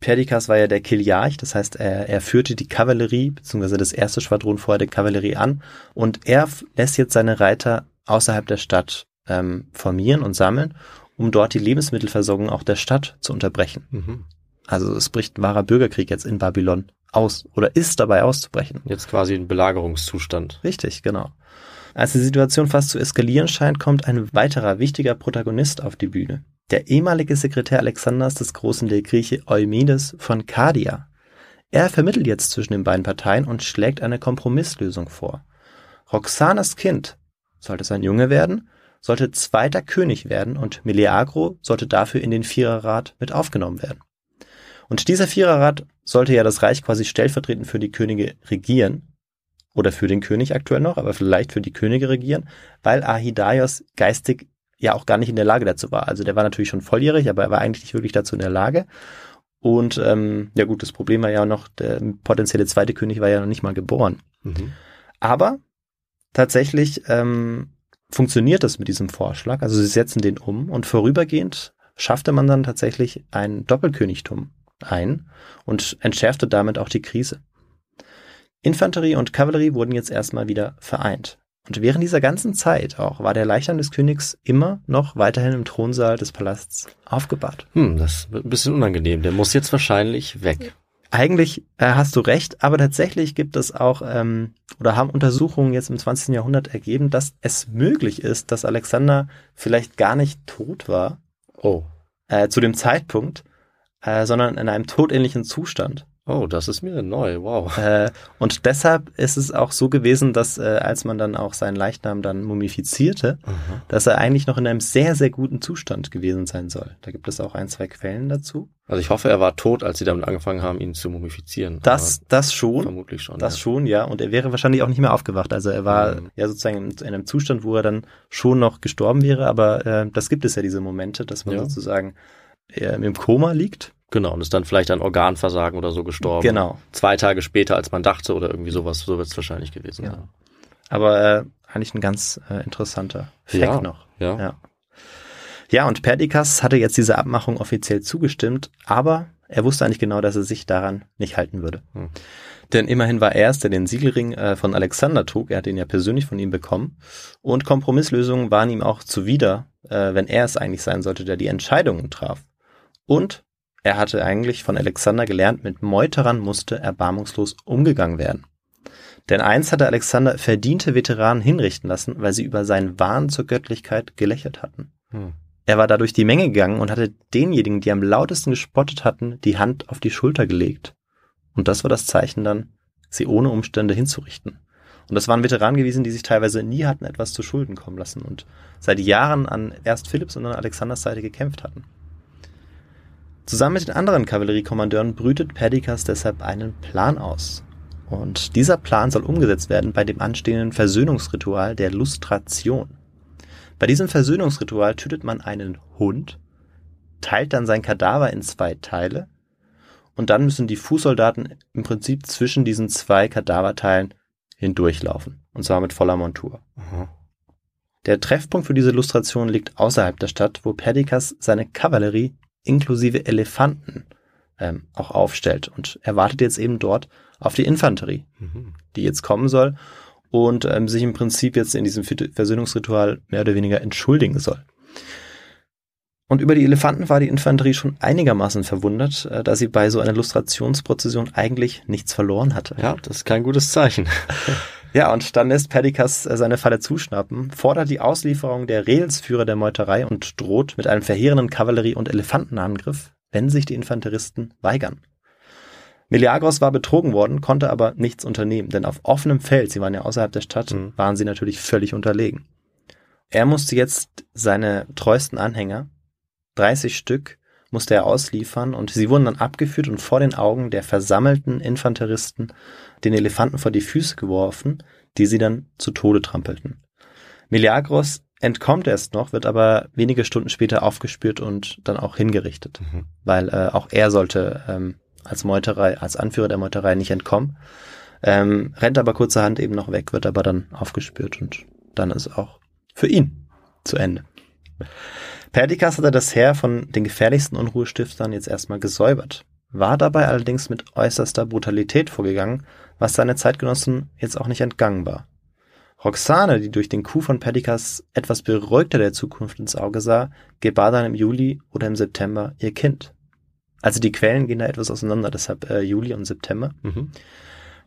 E: Perdikas war ja der Kiliarch, das heißt, er, er führte die Kavallerie, beziehungsweise das erste Schwadron vorher der Kavallerie an und er lässt jetzt seine Reiter außerhalb der Stadt ähm, formieren und sammeln, um dort die Lebensmittelversorgung auch der Stadt zu unterbrechen.
D: Mhm.
E: Also es bricht ein wahrer Bürgerkrieg jetzt in Babylon aus oder ist dabei auszubrechen.
D: Jetzt quasi ein Belagerungszustand.
E: Richtig, genau. Als die Situation fast zu eskalieren scheint, kommt ein weiterer wichtiger Protagonist auf die Bühne. Der ehemalige Sekretär Alexanders des Großen der Grieche Eumedes von Kardia. Er vermittelt jetzt zwischen den beiden Parteien und schlägt eine Kompromisslösung vor. Roxanas Kind, sollte es ein Junge werden, sollte zweiter König werden und Meleagro sollte dafür in den Viererrat mit aufgenommen werden. Und dieser Viererrat sollte ja das Reich quasi stellvertretend für die Könige regieren. Oder für den König aktuell noch, aber vielleicht für die Könige regieren, weil Ahidaios geistig ja auch gar nicht in der Lage dazu war. Also der war natürlich schon volljährig, aber er war eigentlich nicht wirklich dazu in der Lage. Und ähm, ja gut, das Problem war ja noch, der potenzielle zweite König war ja noch nicht mal geboren.
D: Mhm.
E: Aber tatsächlich ähm, funktioniert das mit diesem Vorschlag. Also sie setzen den um und vorübergehend schaffte man dann tatsächlich ein Doppelkönigtum ein und entschärfte damit auch die Krise. Infanterie und Kavallerie wurden jetzt erstmal wieder vereint. Und während dieser ganzen Zeit auch war der Leichnam des Königs immer noch weiterhin im Thronsaal des Palasts aufgebahrt.
D: Hm, das wird ein bisschen unangenehm. Der muss jetzt wahrscheinlich weg.
E: Eigentlich äh, hast du recht, aber tatsächlich gibt es auch ähm, oder haben Untersuchungen jetzt im 20. Jahrhundert ergeben, dass es möglich ist, dass Alexander vielleicht gar nicht tot war
D: Oh.
E: äh, zu dem Zeitpunkt, äh, sondern in einem todähnlichen Zustand.
D: Oh, das ist mir neu. Wow.
E: Äh, und deshalb ist es auch so gewesen, dass äh, als man dann auch seinen Leichnam dann mumifizierte,
D: Aha.
E: dass er eigentlich noch in einem sehr, sehr guten Zustand gewesen sein soll. Da gibt es auch ein, zwei Quellen dazu.
D: Also ich hoffe, er war tot, als sie damit angefangen haben, ihn zu mumifizieren.
E: Das, das
D: Aber
E: schon.
D: vermutlich schon.
E: Das
D: ja.
E: schon, ja. Und er wäre wahrscheinlich auch nicht mehr aufgewacht. Also er war
D: Mhm.
E: ja sozusagen in, in einem Zustand, wo er dann schon noch gestorben wäre. Aber äh, das gibt es ja diese Momente, dass man
D: Ja.
E: sozusagen äh, im Koma liegt.
D: Genau, und ist dann vielleicht an Organversagen oder so gestorben.
E: Genau.
D: Zwei Tage später, als man dachte oder irgendwie sowas, so wird es wahrscheinlich gewesen
E: Ja.
D: sein.
E: Aber äh, eigentlich ein ganz äh, interessanter Fact
D: Ja.
E: noch.
D: Ja.
E: Ja. Ja, und Perdikas hatte jetzt dieser Abmachung offiziell zugestimmt, aber er wusste eigentlich genau, dass er sich daran nicht halten würde.
D: Hm.
E: Denn immerhin war er es, der den Siegelring äh, von Alexander trug. Er hat ihn ja persönlich von ihm bekommen. Und Kompromisslösungen waren ihm auch zuwider, äh, wenn er es eigentlich sein sollte, der die Entscheidungen traf. Und er hatte eigentlich von Alexander gelernt, mit Meuterern musste erbarmungslos umgegangen werden. Denn eins hatte Alexander verdiente Veteranen hinrichten lassen, weil sie über seinen Wahn zur Göttlichkeit gelächelt hatten.
D: Hm.
E: Er war dadurch die Menge gegangen und hatte denjenigen, die am lautesten gespottet hatten, die Hand auf die Schulter gelegt. Und das war das Zeichen dann, sie ohne Umstände hinzurichten. Und das waren Veteranen gewesen, die sich teilweise nie hatten etwas zu Schulden kommen lassen und seit Jahren an erst Philipps und dann Alexanders Seite gekämpft hatten. Zusammen mit den anderen Kavalleriekommandeuren brütet Perdiccas deshalb einen Plan aus. Und dieser Plan soll umgesetzt werden bei dem anstehenden Versöhnungsritual der Lustration. Bei diesem Versöhnungsritual tötet man einen Hund, teilt dann sein Kadaver in zwei Teile und dann müssen die Fußsoldaten im Prinzip zwischen diesen zwei Kadaverteilen hindurchlaufen. Und zwar mit voller Montur.
D: Aha.
E: Der Treffpunkt für diese Illustration liegt außerhalb der Stadt, wo Perdiccas seine Kavallerie inklusive Elefanten ähm, auch aufstellt. Und er wartet jetzt eben dort auf die Infanterie,
D: Mhm.
E: die jetzt kommen soll und ähm, sich im Prinzip jetzt in diesem Versöhnungsritual mehr oder weniger entschuldigen soll. Und über die Elefanten war die Infanterie schon einigermaßen verwundert, äh, da sie bei so einer Illustrationsprozession eigentlich nichts verloren hatte.
D: Ja, das ist kein gutes Zeichen. [LAUGHS]
E: Ja, und dann lässt Perdiccas äh, seine Falle zuschnappen, fordert die Auslieferung der Reelsführer der Meuterei und droht mit einem verheerenden Kavallerie- und Elefantenangriff, wenn sich die Infanteristen weigern. Meleagros war betrogen worden, konnte aber nichts unternehmen, denn auf offenem Feld, sie waren ja außerhalb der Stadt,
D: Mhm.
E: waren sie natürlich völlig unterlegen. Er musste jetzt seine treuesten Anhänger, 30 Stück, musste er ausliefern und sie wurden dann abgeführt und vor den Augen der versammelten Infanteristen den Elefanten vor die Füße geworfen, die sie dann zu Tode trampelten. Meleagros entkommt erst noch, wird aber wenige Stunden später aufgespürt und dann auch hingerichtet,
D: Mhm.
E: weil äh, auch er sollte ähm, als Meuterei, als Anführer der Meuterei nicht entkommen, ähm, rennt aber kurzerhand eben noch weg, wird aber dann aufgespürt und dann ist auch für ihn zu Ende. Perdiccas hatte das Heer von den gefährlichsten Unruhestiftern jetzt erstmal gesäubert, war dabei allerdings mit äußerster Brutalität vorgegangen, was seine Zeitgenossen jetzt auch nicht entgangen war. Roxane, die durch den Coup von Perdiccas etwas beruhigter der Zukunft ins Auge sah, gebar dann im Juli oder im September ihr Kind. Also die Quellen gehen da etwas auseinander, deshalb äh, Juli und September.
D: Mhm.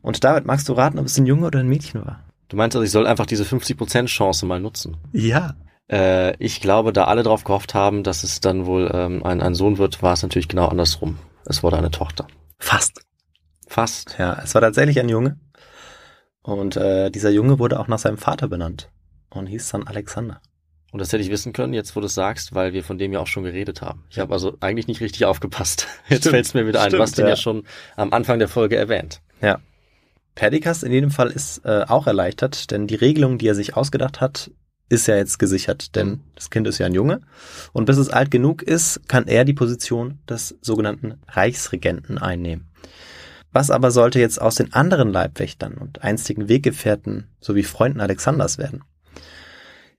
E: Und David, magst du raten, ob es ein Junge oder ein Mädchen war?
D: Du meinst also, ich soll einfach diese 50% Chance mal nutzen?
E: Ja.
D: Äh, ich glaube, da alle drauf gehofft haben, dass es dann wohl ähm, ein, ein Sohn wird, war es natürlich genau andersrum. Es wurde eine Tochter.
E: Fast.
D: Fast.
E: Ja, es war tatsächlich ein Junge. Und äh, dieser Junge wurde auch nach seinem Vater benannt und hieß dann Alexander.
D: Und das hätte ich wissen können, jetzt wo du es sagst, weil wir von dem ja auch schon geredet haben. Ich habe also eigentlich nicht richtig aufgepasst. [LAUGHS] Jetzt fällt es mir wieder ein. Du hast
E: Stimmt,
D: den ja.
E: ja.
D: schon am Anfang der Folge erwähnt.
E: Ja. Perdiccas in jedem Fall ist äh, auch erleichtert, denn die Regelung, die er sich ausgedacht hat, ist ja jetzt gesichert, denn das Kind ist ja ein Junge. Und bis es alt genug ist, kann er die Position des sogenannten Reichsregenten einnehmen. Was aber sollte jetzt aus den anderen Leibwächtern und einstigen Weggefährten sowie Freunden Alexanders werden?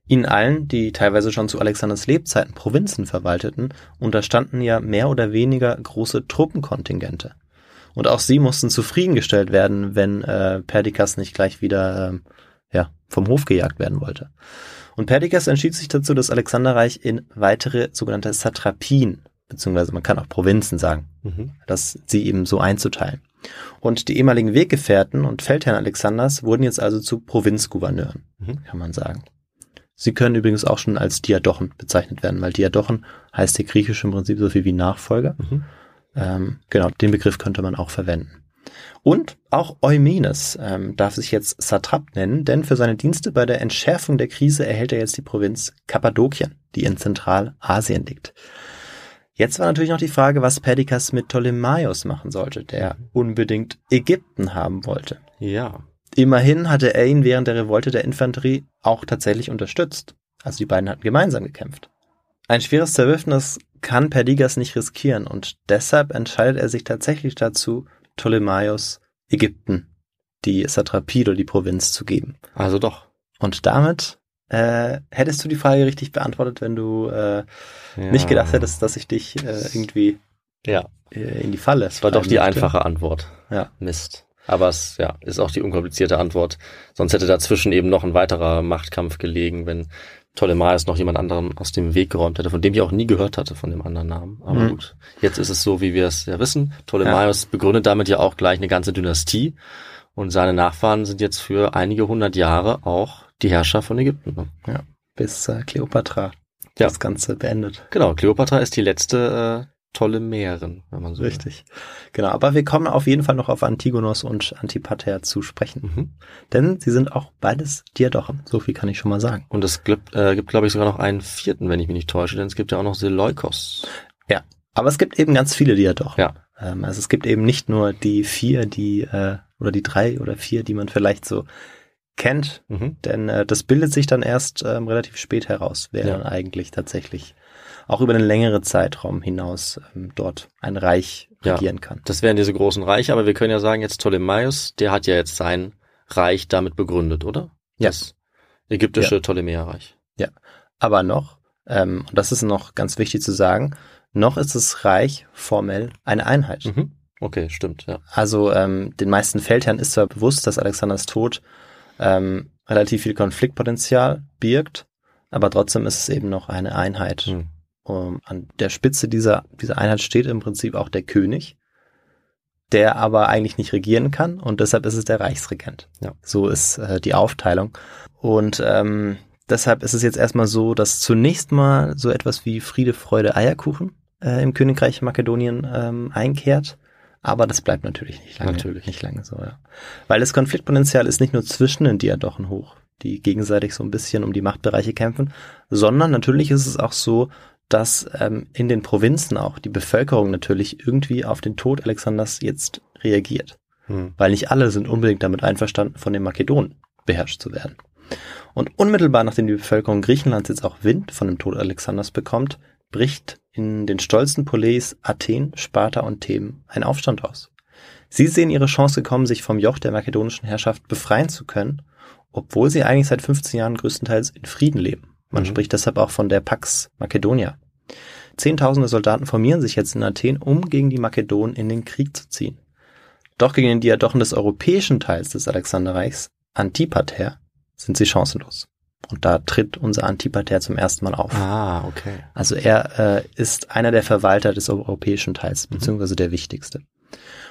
E: Ihnen allen, die teilweise schon zu Alexanders Lebzeiten Provinzen verwalteten, unterstanden ja mehr oder weniger große Truppenkontingente. Und auch sie mussten zufriedengestellt werden, wenn äh, Perdiccas nicht gleich wieder ähm, ja, vom Hof gejagt werden wollte. Und Perdiccas entschied sich dazu, das Alexanderreich in weitere sogenannte Satrapien, beziehungsweise man kann auch Provinzen sagen,
D: Mhm.
E: das sie eben so einzuteilen. Und die ehemaligen Weggefährten und Feldherren Alexanders wurden jetzt also zu Provinzgouverneuren,
D: Mhm.
E: kann man sagen. Sie können übrigens auch schon als Diadochen bezeichnet werden, weil Diadochen heißt hier griechisch im Prinzip so viel wie Nachfolger.
D: Mhm.
E: Ähm, genau, den Begriff könnte man auch verwenden. Und auch Eumenes ähm, darf sich jetzt Satrap nennen, denn für seine Dienste bei der Entschärfung der Krise erhält er jetzt die Provinz Kappadokien, die in Zentralasien liegt. Jetzt war natürlich noch die Frage, was Perdiccas mit Ptolemaios machen sollte, der unbedingt Ägypten haben wollte.
D: Ja.
E: Immerhin hatte er ihn während der Revolte der Infanterie auch tatsächlich unterstützt. Also die beiden hatten gemeinsam gekämpft. Ein schweres Zerwürfnis kann Perdiccas nicht riskieren und deshalb entscheidet er sich tatsächlich dazu, Ptolemaios Ägypten, die Satrapie oder die Provinz zu geben.
D: Also doch.
E: Und damit äh, hättest du die Frage richtig beantwortet, wenn du äh,
D: Ja.
E: nicht gedacht hättest, dass ich dich äh, irgendwie
D: Ja.
E: äh, in die Falle.
D: Das war doch die
E: möchte.
D: einfache Antwort.
E: Ja.
D: Mist. Aber es ja, ist auch die unkomplizierte Antwort. Sonst hätte dazwischen eben noch ein weiterer Machtkampf gelegen, wenn Ptolemaios noch jemand anderen aus dem Weg geräumt hätte, von dem ich auch nie gehört hatte, von dem anderen Namen. Aber
E: Mhm.
D: gut, jetzt ist es so, wie wir es ja wissen. Ptolemaios begründet damit ja auch gleich eine ganze Dynastie. Und seine Nachfahren sind jetzt für einige hundert Jahre auch die Herrscher von Ägypten. ne?
E: Bis äh, Kleopatra.
D: Ja.
E: das Ganze beendet.
D: Genau, Kleopatra ist die letzte tolle Meerin, wenn man so will.
E: Richtig. Genau, aber wir kommen auf jeden Fall noch auf Antigonos und Antipater zu sprechen.
D: Mhm.
E: Denn sie sind auch beides Diadochen. So viel kann ich schon mal sagen.
D: Und es gibt, äh, gibt glaube ich, sogar noch einen vierten, wenn ich mich nicht täusche, denn es gibt ja auch noch Seleukos.
E: Ja. Aber es gibt eben ganz viele Diadochen.
D: Ja.
E: Ähm, also es gibt eben nicht nur die vier, die, äh, oder die drei oder vier, die man vielleicht so kennt,
D: Mhm.
E: denn äh, das bildet sich dann erst ähm, relativ spät heraus, wer
D: Ja.
E: dann eigentlich tatsächlich auch über einen längeren Zeitraum hinaus ähm, dort ein Reich
D: Ja.
E: regieren kann.
D: Das wären diese großen Reiche, aber wir können ja sagen, jetzt Ptolemaios, der hat ja jetzt sein Reich damit begründet, oder?
E: Ja.
D: Das ägyptische Ptolemäerreich.
E: Aber noch, ähm, und das ist noch ganz wichtig zu sagen, noch ist das Reich formell eine Einheit.
D: Mhm. Okay, stimmt, ja.
E: Also ähm, den meisten Feldherren ist zwar bewusst, dass Alexanders Tod ähm, relativ viel Konfliktpotenzial birgt, aber trotzdem ist es eben noch eine Einheit.
D: Hm.
E: Um, an der Spitze dieser, dieser Einheit steht im Prinzip auch der König, der aber eigentlich nicht regieren kann und deshalb ist es der Reichsregent.
D: Ja.
E: So ist äh, die Aufteilung. Und ähm, deshalb ist es jetzt erstmal so, dass zunächst mal so etwas wie Friede, Freude, Eierkuchen äh, im Königreich Makedonien ähm, einkehrt. Aber das bleibt natürlich nicht lange.
D: Natürlich.
E: Nicht lange so, ja. Weil das Konfliktpotenzial ist nicht nur zwischen den Diadochen hoch, die gegenseitig so ein bisschen um die Machtbereiche kämpfen, sondern natürlich ist es auch so, dass ähm, in den Provinzen auch die Bevölkerung natürlich irgendwie auf den Tod Alexanders jetzt reagiert.
D: Hm.
E: Weil nicht alle sind unbedingt damit einverstanden, von den Makedonen beherrscht zu werden. Und unmittelbar nachdem die Bevölkerung Griechenlands jetzt auch Wind von dem Tod Alexanders bekommt, bricht in den stolzen Poleis Athen, Sparta und Theben ein Aufstand aus. Sie sehen ihre Chance gekommen, sich vom Joch der makedonischen Herrschaft befreien zu können, obwohl sie eigentlich seit 15 Jahren größtenteils in Frieden leben. Man
D: Mhm.
E: spricht deshalb auch von der Pax Macedonia. Zehntausende Soldaten formieren sich jetzt in Athen, um gegen die Makedonen in den Krieg zu ziehen. Doch gegen den Diadochen des europäischen Teils des Alexanderreichs, Antipater, sind sie chancenlos. Und da tritt unser Antipater zum ersten Mal auf.
D: Ah, okay.
E: Also er äh, ist einer der Verwalter des europäischen Teils, beziehungsweise der wichtigste.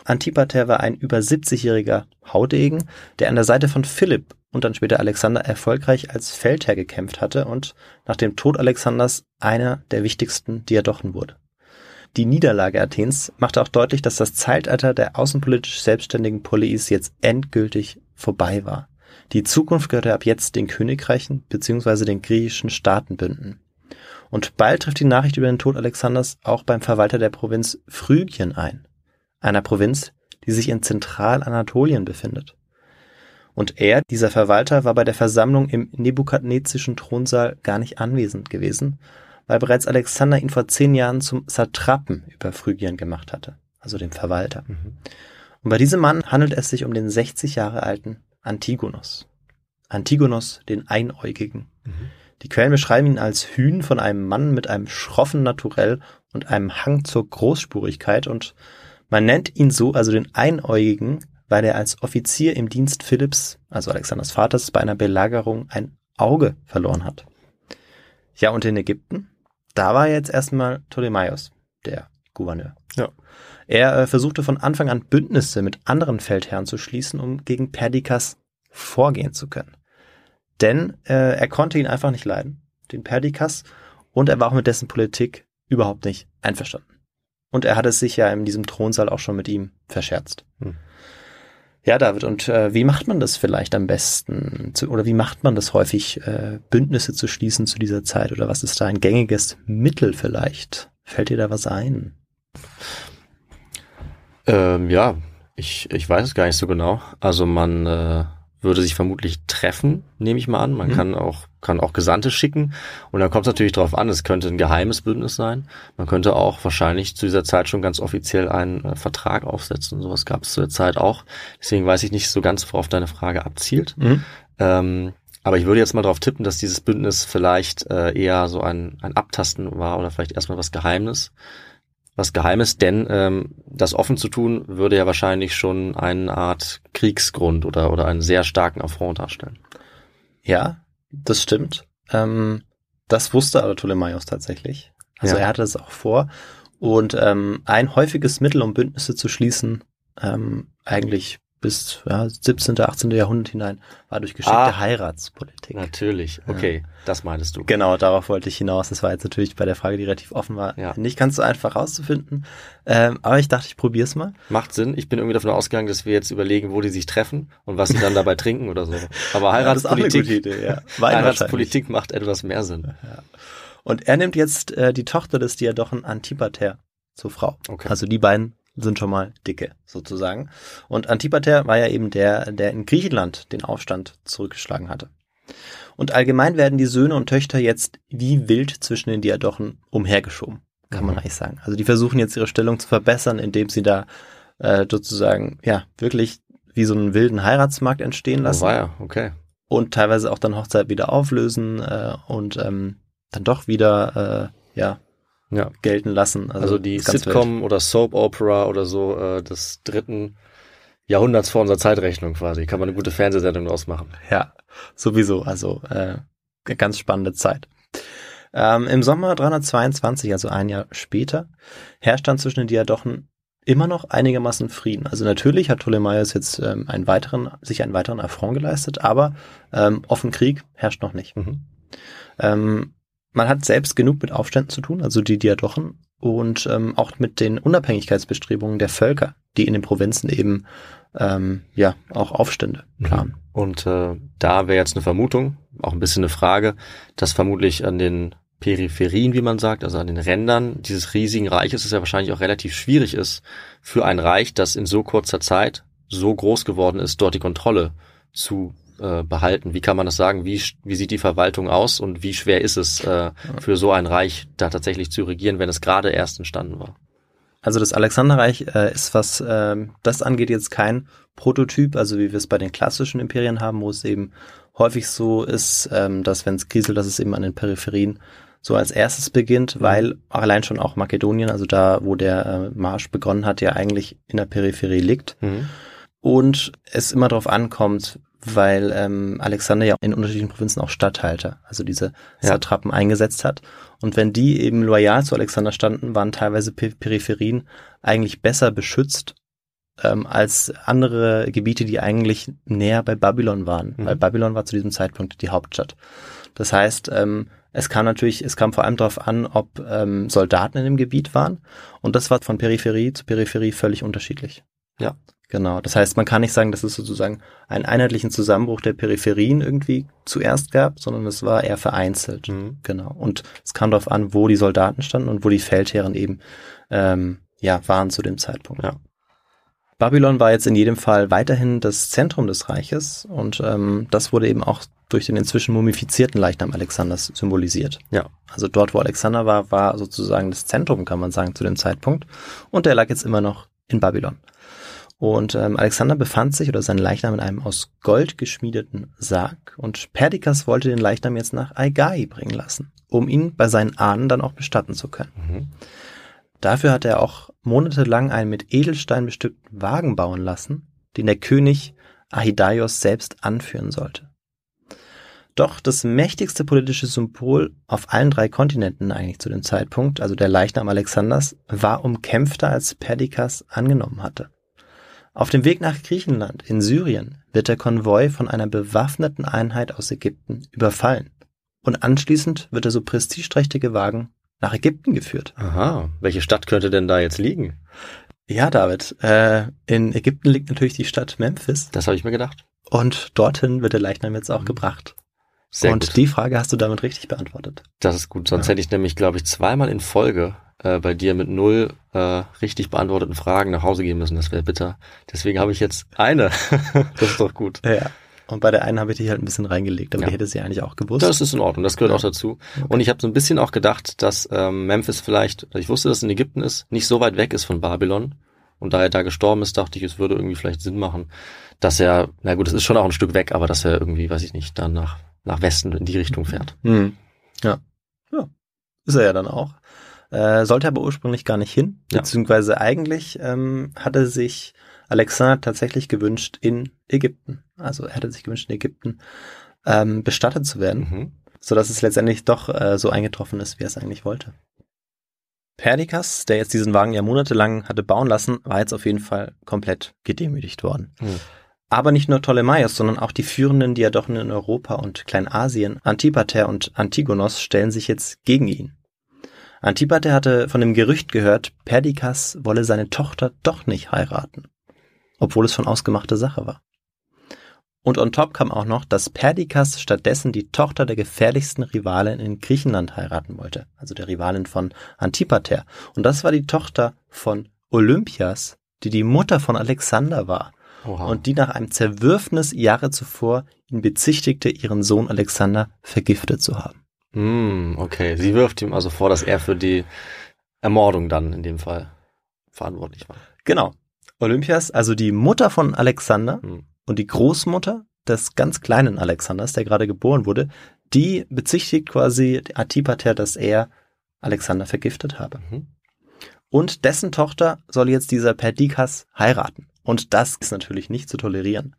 E: Antipater war ein über 70-jähriger Haudegen, der an der Seite von Philipp und dann später Alexander erfolgreich als Feldherr gekämpft hatte und nach dem Tod Alexanders einer der wichtigsten Diadochen wurde. Die Niederlage Athens machte auch deutlich, dass das Zeitalter der außenpolitisch selbstständigen Poleis jetzt endgültig vorbei war. Die Zukunft gehörte ab jetzt den Königreichen bzw. den griechischen Staatenbünden. Und bald trifft die Nachricht über den Tod Alexanders auch beim Verwalter der Provinz Phrygien ein, einer Provinz, die sich in Zentralanatolien befindet. Und er, dieser Verwalter, war bei der Versammlung im nebukadnezischen Thronsaal gar nicht anwesend gewesen, weil bereits Alexander ihn vor zehn Jahren zum Satrapen über Phrygien gemacht hatte, also dem Verwalter.
D: Mhm.
E: Und bei diesem Mann handelt es sich um den 60 Jahre alten Antigonos. Antigonos, den Einäugigen.
D: Mhm.
E: Die Quellen beschreiben ihn als Hühn von einem Mann mit einem schroffen Naturell und einem Hang zur Großspurigkeit und man nennt ihn so, also den Einäugigen, weil er als Offizier im Dienst Philipps, also Alexanders Vaters, bei einer Belagerung ein Auge verloren hat. Ja, und in Ägypten, da war jetzt erstmal Ptolemaios, der Gouverneur.
D: Ja.
E: Er äh, versuchte von Anfang an Bündnisse mit anderen Feldherren zu schließen, um gegen Perdikas vorgehen zu können. Denn äh, er konnte ihn einfach nicht leiden, den Perdikas, und er war auch mit dessen Politik überhaupt nicht einverstanden. Und er hatte sich ja in diesem Thronsaal auch schon mit ihm verscherzt.
D: Hm.
E: Ja, David, und äh, wie macht man das vielleicht am besten? Zu, oder wie macht man das häufig, äh, Bündnisse zu schließen zu dieser Zeit? Oder was ist da ein gängiges Mittel vielleicht? Fällt dir da was ein?
D: Ähm, ja, ich, ich weiß es gar nicht so genau. Also man äh, würde sich vermutlich treffen, nehme ich mal an. Man
E: Mhm.
D: kann auch kann auch Gesandte schicken und dann kommt es natürlich darauf an. Es könnte ein geheimes Bündnis sein. Man könnte auch wahrscheinlich zu dieser Zeit schon ganz offiziell einen äh, Vertrag aufsetzen. Sowas gab es zu der Zeit auch. Deswegen weiß ich nicht so ganz, worauf deine Frage abzielt.
E: Mhm.
D: Ähm, aber ich würde jetzt mal darauf tippen, dass dieses Bündnis vielleicht äh, eher so ein, ein Abtasten war oder vielleicht erstmal was Geheimnis. Was Geheimes, denn ähm, das offen zu tun, würde ja wahrscheinlich schon eine Art Kriegsgrund oder, oder einen sehr starken Affront darstellen.
E: Ja, das stimmt. Ähm, das wusste aber Ptolemaios tatsächlich. Also
D: Ja.
E: er hatte es auch vor. Und ähm, ein häufiges Mittel, um Bündnisse zu schließen, ähm, eigentlich bis ja, 17., 18. Jahrhundert hinein, war durch geschickte
D: Ah.
E: Heiratspolitik.
D: Natürlich, okay, das meintest du.
E: Genau, darauf wollte ich hinaus. Das war jetzt natürlich bei der Frage, die relativ offen war,
D: Ja.
E: nicht ganz so einfach rauszufinden. Ähm, aber ich dachte, ich probiere es mal.
D: Macht Sinn. Ich bin irgendwie davon ausgegangen, dass wir jetzt überlegen, wo die sich treffen und was sie dann dabei [LAUGHS] trinken oder so. Aber
E: Ja,
D: Heiratspolitik,
E: gute Idee, ja.
D: Heiratspolitik macht etwas mehr Sinn.
E: Und er nimmt jetzt äh, die Tochter des Diadochen Antipater zur Frau.
D: Okay.
E: Also die beiden sind schon mal dicke, sozusagen. Und Antipater war ja eben der, der in Griechenland den Aufstand zurückgeschlagen hatte. Und allgemein werden die Söhne und Töchter jetzt wie wild zwischen den Diadochen umhergeschoben, kann man
D: Mhm.
E: eigentlich sagen. Also die versuchen jetzt ihre Stellung zu verbessern, indem sie da äh, sozusagen, ja, wirklich wie so einen wilden Heiratsmarkt entstehen
D: Oh,
E: lassen
D: war ja, okay.
E: und teilweise auch dann Hochzeit wieder auflösen äh, und ähm, dann doch wieder äh, ja
D: Ja.
E: gelten lassen. Also,
D: Also, die Sitcom oder Soap Opera oder so äh, des dritten Jahrhunderts vor unserer Zeitrechnung quasi. Kann man eine gute Fernsehsendung draus machen.
E: Ja, sowieso. Also äh, eine ganz spannende Zeit. Ähm, Im Sommer 322, also ein Jahr später, herrscht dann zwischen den Diadochen immer noch einigermaßen Frieden. Also natürlich hat Ptolemaios jetzt ähm, einen weiteren, sich einen weiteren Affront geleistet, aber ähm, offen Krieg herrscht noch nicht.
D: Mhm.
E: Ähm, man hat selbst genug mit Aufständen zu tun, also die Diadochen, und ähm, auch mit den Unabhängigkeitsbestrebungen der Völker, die in den Provinzen eben ähm, ja auch Aufstände planen.
D: Und äh, da wäre jetzt eine Vermutung, auch ein bisschen eine Frage, dass vermutlich an den Peripherien, wie man sagt, also an den Rändern dieses riesigen Reiches es ja wahrscheinlich auch relativ schwierig ist, für ein Reich, das in so kurzer Zeit so groß geworden ist, dort die Kontrolle zu äh, behalten. Wie kann man das sagen? Wie, wie sieht die Verwaltung aus und wie schwer ist es äh, für so ein Reich da tatsächlich zu regieren, wenn es gerade erst entstanden war?
E: Also das Alexanderreich äh, ist, was ähm, das angeht, jetzt kein Prototyp, also wie wir es bei den klassischen Imperien haben, wo es eben häufig so ist, ähm, dass wenn es kriselt, dass es eben an den Peripherien so als erstes beginnt, weil allein schon auch Makedonien, also da, wo der äh, Marsch begonnen hat, ja eigentlich in der Peripherie liegt.
D: Mhm.
E: Und es immer darauf ankommt, weil ähm, Alexander ja in unterschiedlichen Provinzen auch Statthalter, also diese
D: Ja.
E: Satrapen eingesetzt hat. Und wenn die eben loyal zu Alexander standen, waren teilweise Pe Peripherien eigentlich besser beschützt ähm, als andere Gebiete, die eigentlich näher bei Babylon waren,
D: Mhm.
E: weil Babylon war zu diesem Zeitpunkt die Hauptstadt. Das heißt, ähm, es kam natürlich, es kam vor allem darauf an, ob ähm, Soldaten in dem Gebiet waren. Und das war von Peripherie zu Peripherie völlig unterschiedlich.
D: Ja.
E: Genau. Das heißt, man kann nicht sagen, dass es sozusagen einen einheitlichen Zusammenbruch der Peripherien irgendwie zuerst gab, sondern es war eher vereinzelt.
D: Mhm.
E: Genau. Und es kam darauf an, wo die Soldaten standen und wo die Feldherren eben ähm, ja waren zu dem Zeitpunkt.
D: Ja.
E: Babylon war jetzt in jedem Fall weiterhin das Zentrum des Reiches und ähm, das wurde eben auch durch den inzwischen mumifizierten Leichnam Alexanders symbolisiert.
D: Ja.
E: Also dort, wo Alexander war, war sozusagen das Zentrum, kann man sagen, zu dem Zeitpunkt. Und der lag jetzt immer noch in Babylon. Und ähm, Alexander befand sich oder sein Leichnam in einem aus Gold geschmiedeten Sarg und Perdikas wollte den Leichnam jetzt nach Aigai bringen lassen, um ihn bei seinen Ahnen dann auch bestatten zu können.
D: Mhm.
E: Dafür hat er auch monatelang einen mit Edelstein bestückten Wagen bauen lassen, den der König Ahidaios selbst anführen sollte. Doch das mächtigste politische Symbol auf allen drei Kontinenten eigentlich zu dem Zeitpunkt, also der Leichnam Alexanders, war umkämpfter als Perdikas angenommen hatte. Auf dem Weg nach Griechenland in Syrien wird der Konvoi von einer bewaffneten Einheit aus Ägypten überfallen. Und anschließend wird der so prestigeträchtige Wagen nach Ägypten geführt.
D: Aha. Welche Stadt könnte denn da jetzt liegen?
E: Ja, David, äh, in Ägypten liegt natürlich die Stadt Memphis
D: Das habe ich mir gedacht.
E: und dorthin wird der Leichnam jetzt auch gebracht.
D: Sehr
E: und
D: gut.
E: die Frage hast du damit richtig beantwortet.
D: Das ist gut. Sonst
E: Ja.
D: hätte ich nämlich, glaube ich, zweimal in Folge äh, bei dir mit null äh, richtig beantworteten Fragen nach Hause gehen müssen. Das wäre bitter. Deswegen habe ich jetzt eine. [LAUGHS] das ist doch gut.
E: Ja. Und bei der einen habe ich dich halt ein bisschen reingelegt, aber
D: Ja.
E: die hätte sie eigentlich auch gewusst.
D: Das ist in Ordnung. Das gehört
E: Ja.
D: auch dazu. Und ich habe so ein bisschen auch gedacht, dass ähm, Memphis vielleicht, ich wusste, dass es in Ägypten ist, nicht so weit weg ist von Babylon. Und da er da gestorben ist, dachte ich, es würde irgendwie vielleicht Sinn machen, dass er, na gut, es ist schon auch ein Stück weg, aber dass er irgendwie, weiß ich nicht, dann nach, nach Westen in die Richtung fährt.
E: Hm. Ja. Ja. Ist er ja dann auch. Äh, sollte aber ursprünglich gar nicht hin.
D: Ja.
E: Beziehungsweise eigentlich ähm, hatte sich Alexander tatsächlich gewünscht in Ägypten. Also er hatte sich gewünscht, in Ägypten ähm, bestattet zu werden,
D: Mhm.
E: sodass es letztendlich doch äh, so eingetroffen ist, wie er es eigentlich wollte. Perdikas, der jetzt diesen Wagen ja monatelang hatte bauen lassen, war jetzt auf jeden Fall komplett gedemütigt worden.
D: Hm.
E: Aber nicht nur Ptolemaios, sondern auch die führenden Diadochen in Europa und Kleinasien, Antipater und Antigonos, stellen sich jetzt gegen ihn. Antipater hatte von dem Gerücht gehört, Perdikas wolle seine Tochter doch nicht heiraten, obwohl es schon ausgemachte Sache war. Und on top kam auch noch, dass Perdikas stattdessen die Tochter der gefährlichsten Rivalin in Griechenland heiraten wollte, also der Rivalin von Antipater. Und das war die Tochter von Olympias, die die Mutter von Alexander war
D: Oha.
E: und die nach einem Zerwürfnis Jahre zuvor ihn bezichtigte, ihren Sohn Alexander vergiftet zu haben.
D: Hm, okay. Sie wirft ihm also vor, dass er für die Ermordung dann in dem Fall verantwortlich war.
E: Genau. Olympias, also die Mutter von Alexander
D: Hm.
E: und die Großmutter des ganz kleinen Alexanders, der gerade geboren wurde, die bezichtigt quasi Antipater, dass er Alexander vergiftet habe.
D: Mhm.
E: Und dessen Tochter soll jetzt dieser Perdikas heiraten. Und das ist natürlich nicht zu tolerieren.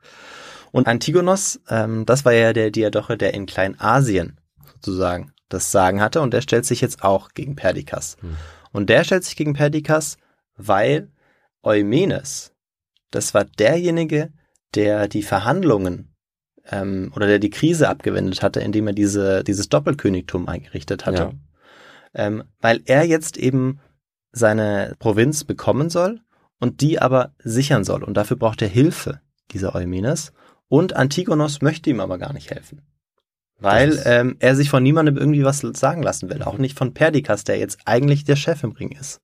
E: Und Antigonos, ähm, das war ja der Diadoche, der in Kleinasien sozusagen das Sagen hatte. Und der stellt sich jetzt auch gegen Perdikas.
D: Hm.
E: Und der stellt sich gegen Perdikas, weil Eumenes, das war derjenige, der die Verhandlungen ähm, oder der die Krise abgewendet hatte, indem er diese, dieses Doppelkönigtum eingerichtet hatte.
D: Ja.
E: Ähm, weil er jetzt eben seine Provinz bekommen soll und die aber sichern soll. Und dafür braucht er Hilfe, dieser Eumenes. Und Antigonos möchte ihm aber gar nicht helfen. Weil ähm, er sich von niemandem irgendwie was sagen lassen will. Auch nicht von Perdikas, der jetzt eigentlich der Chef im Ring ist.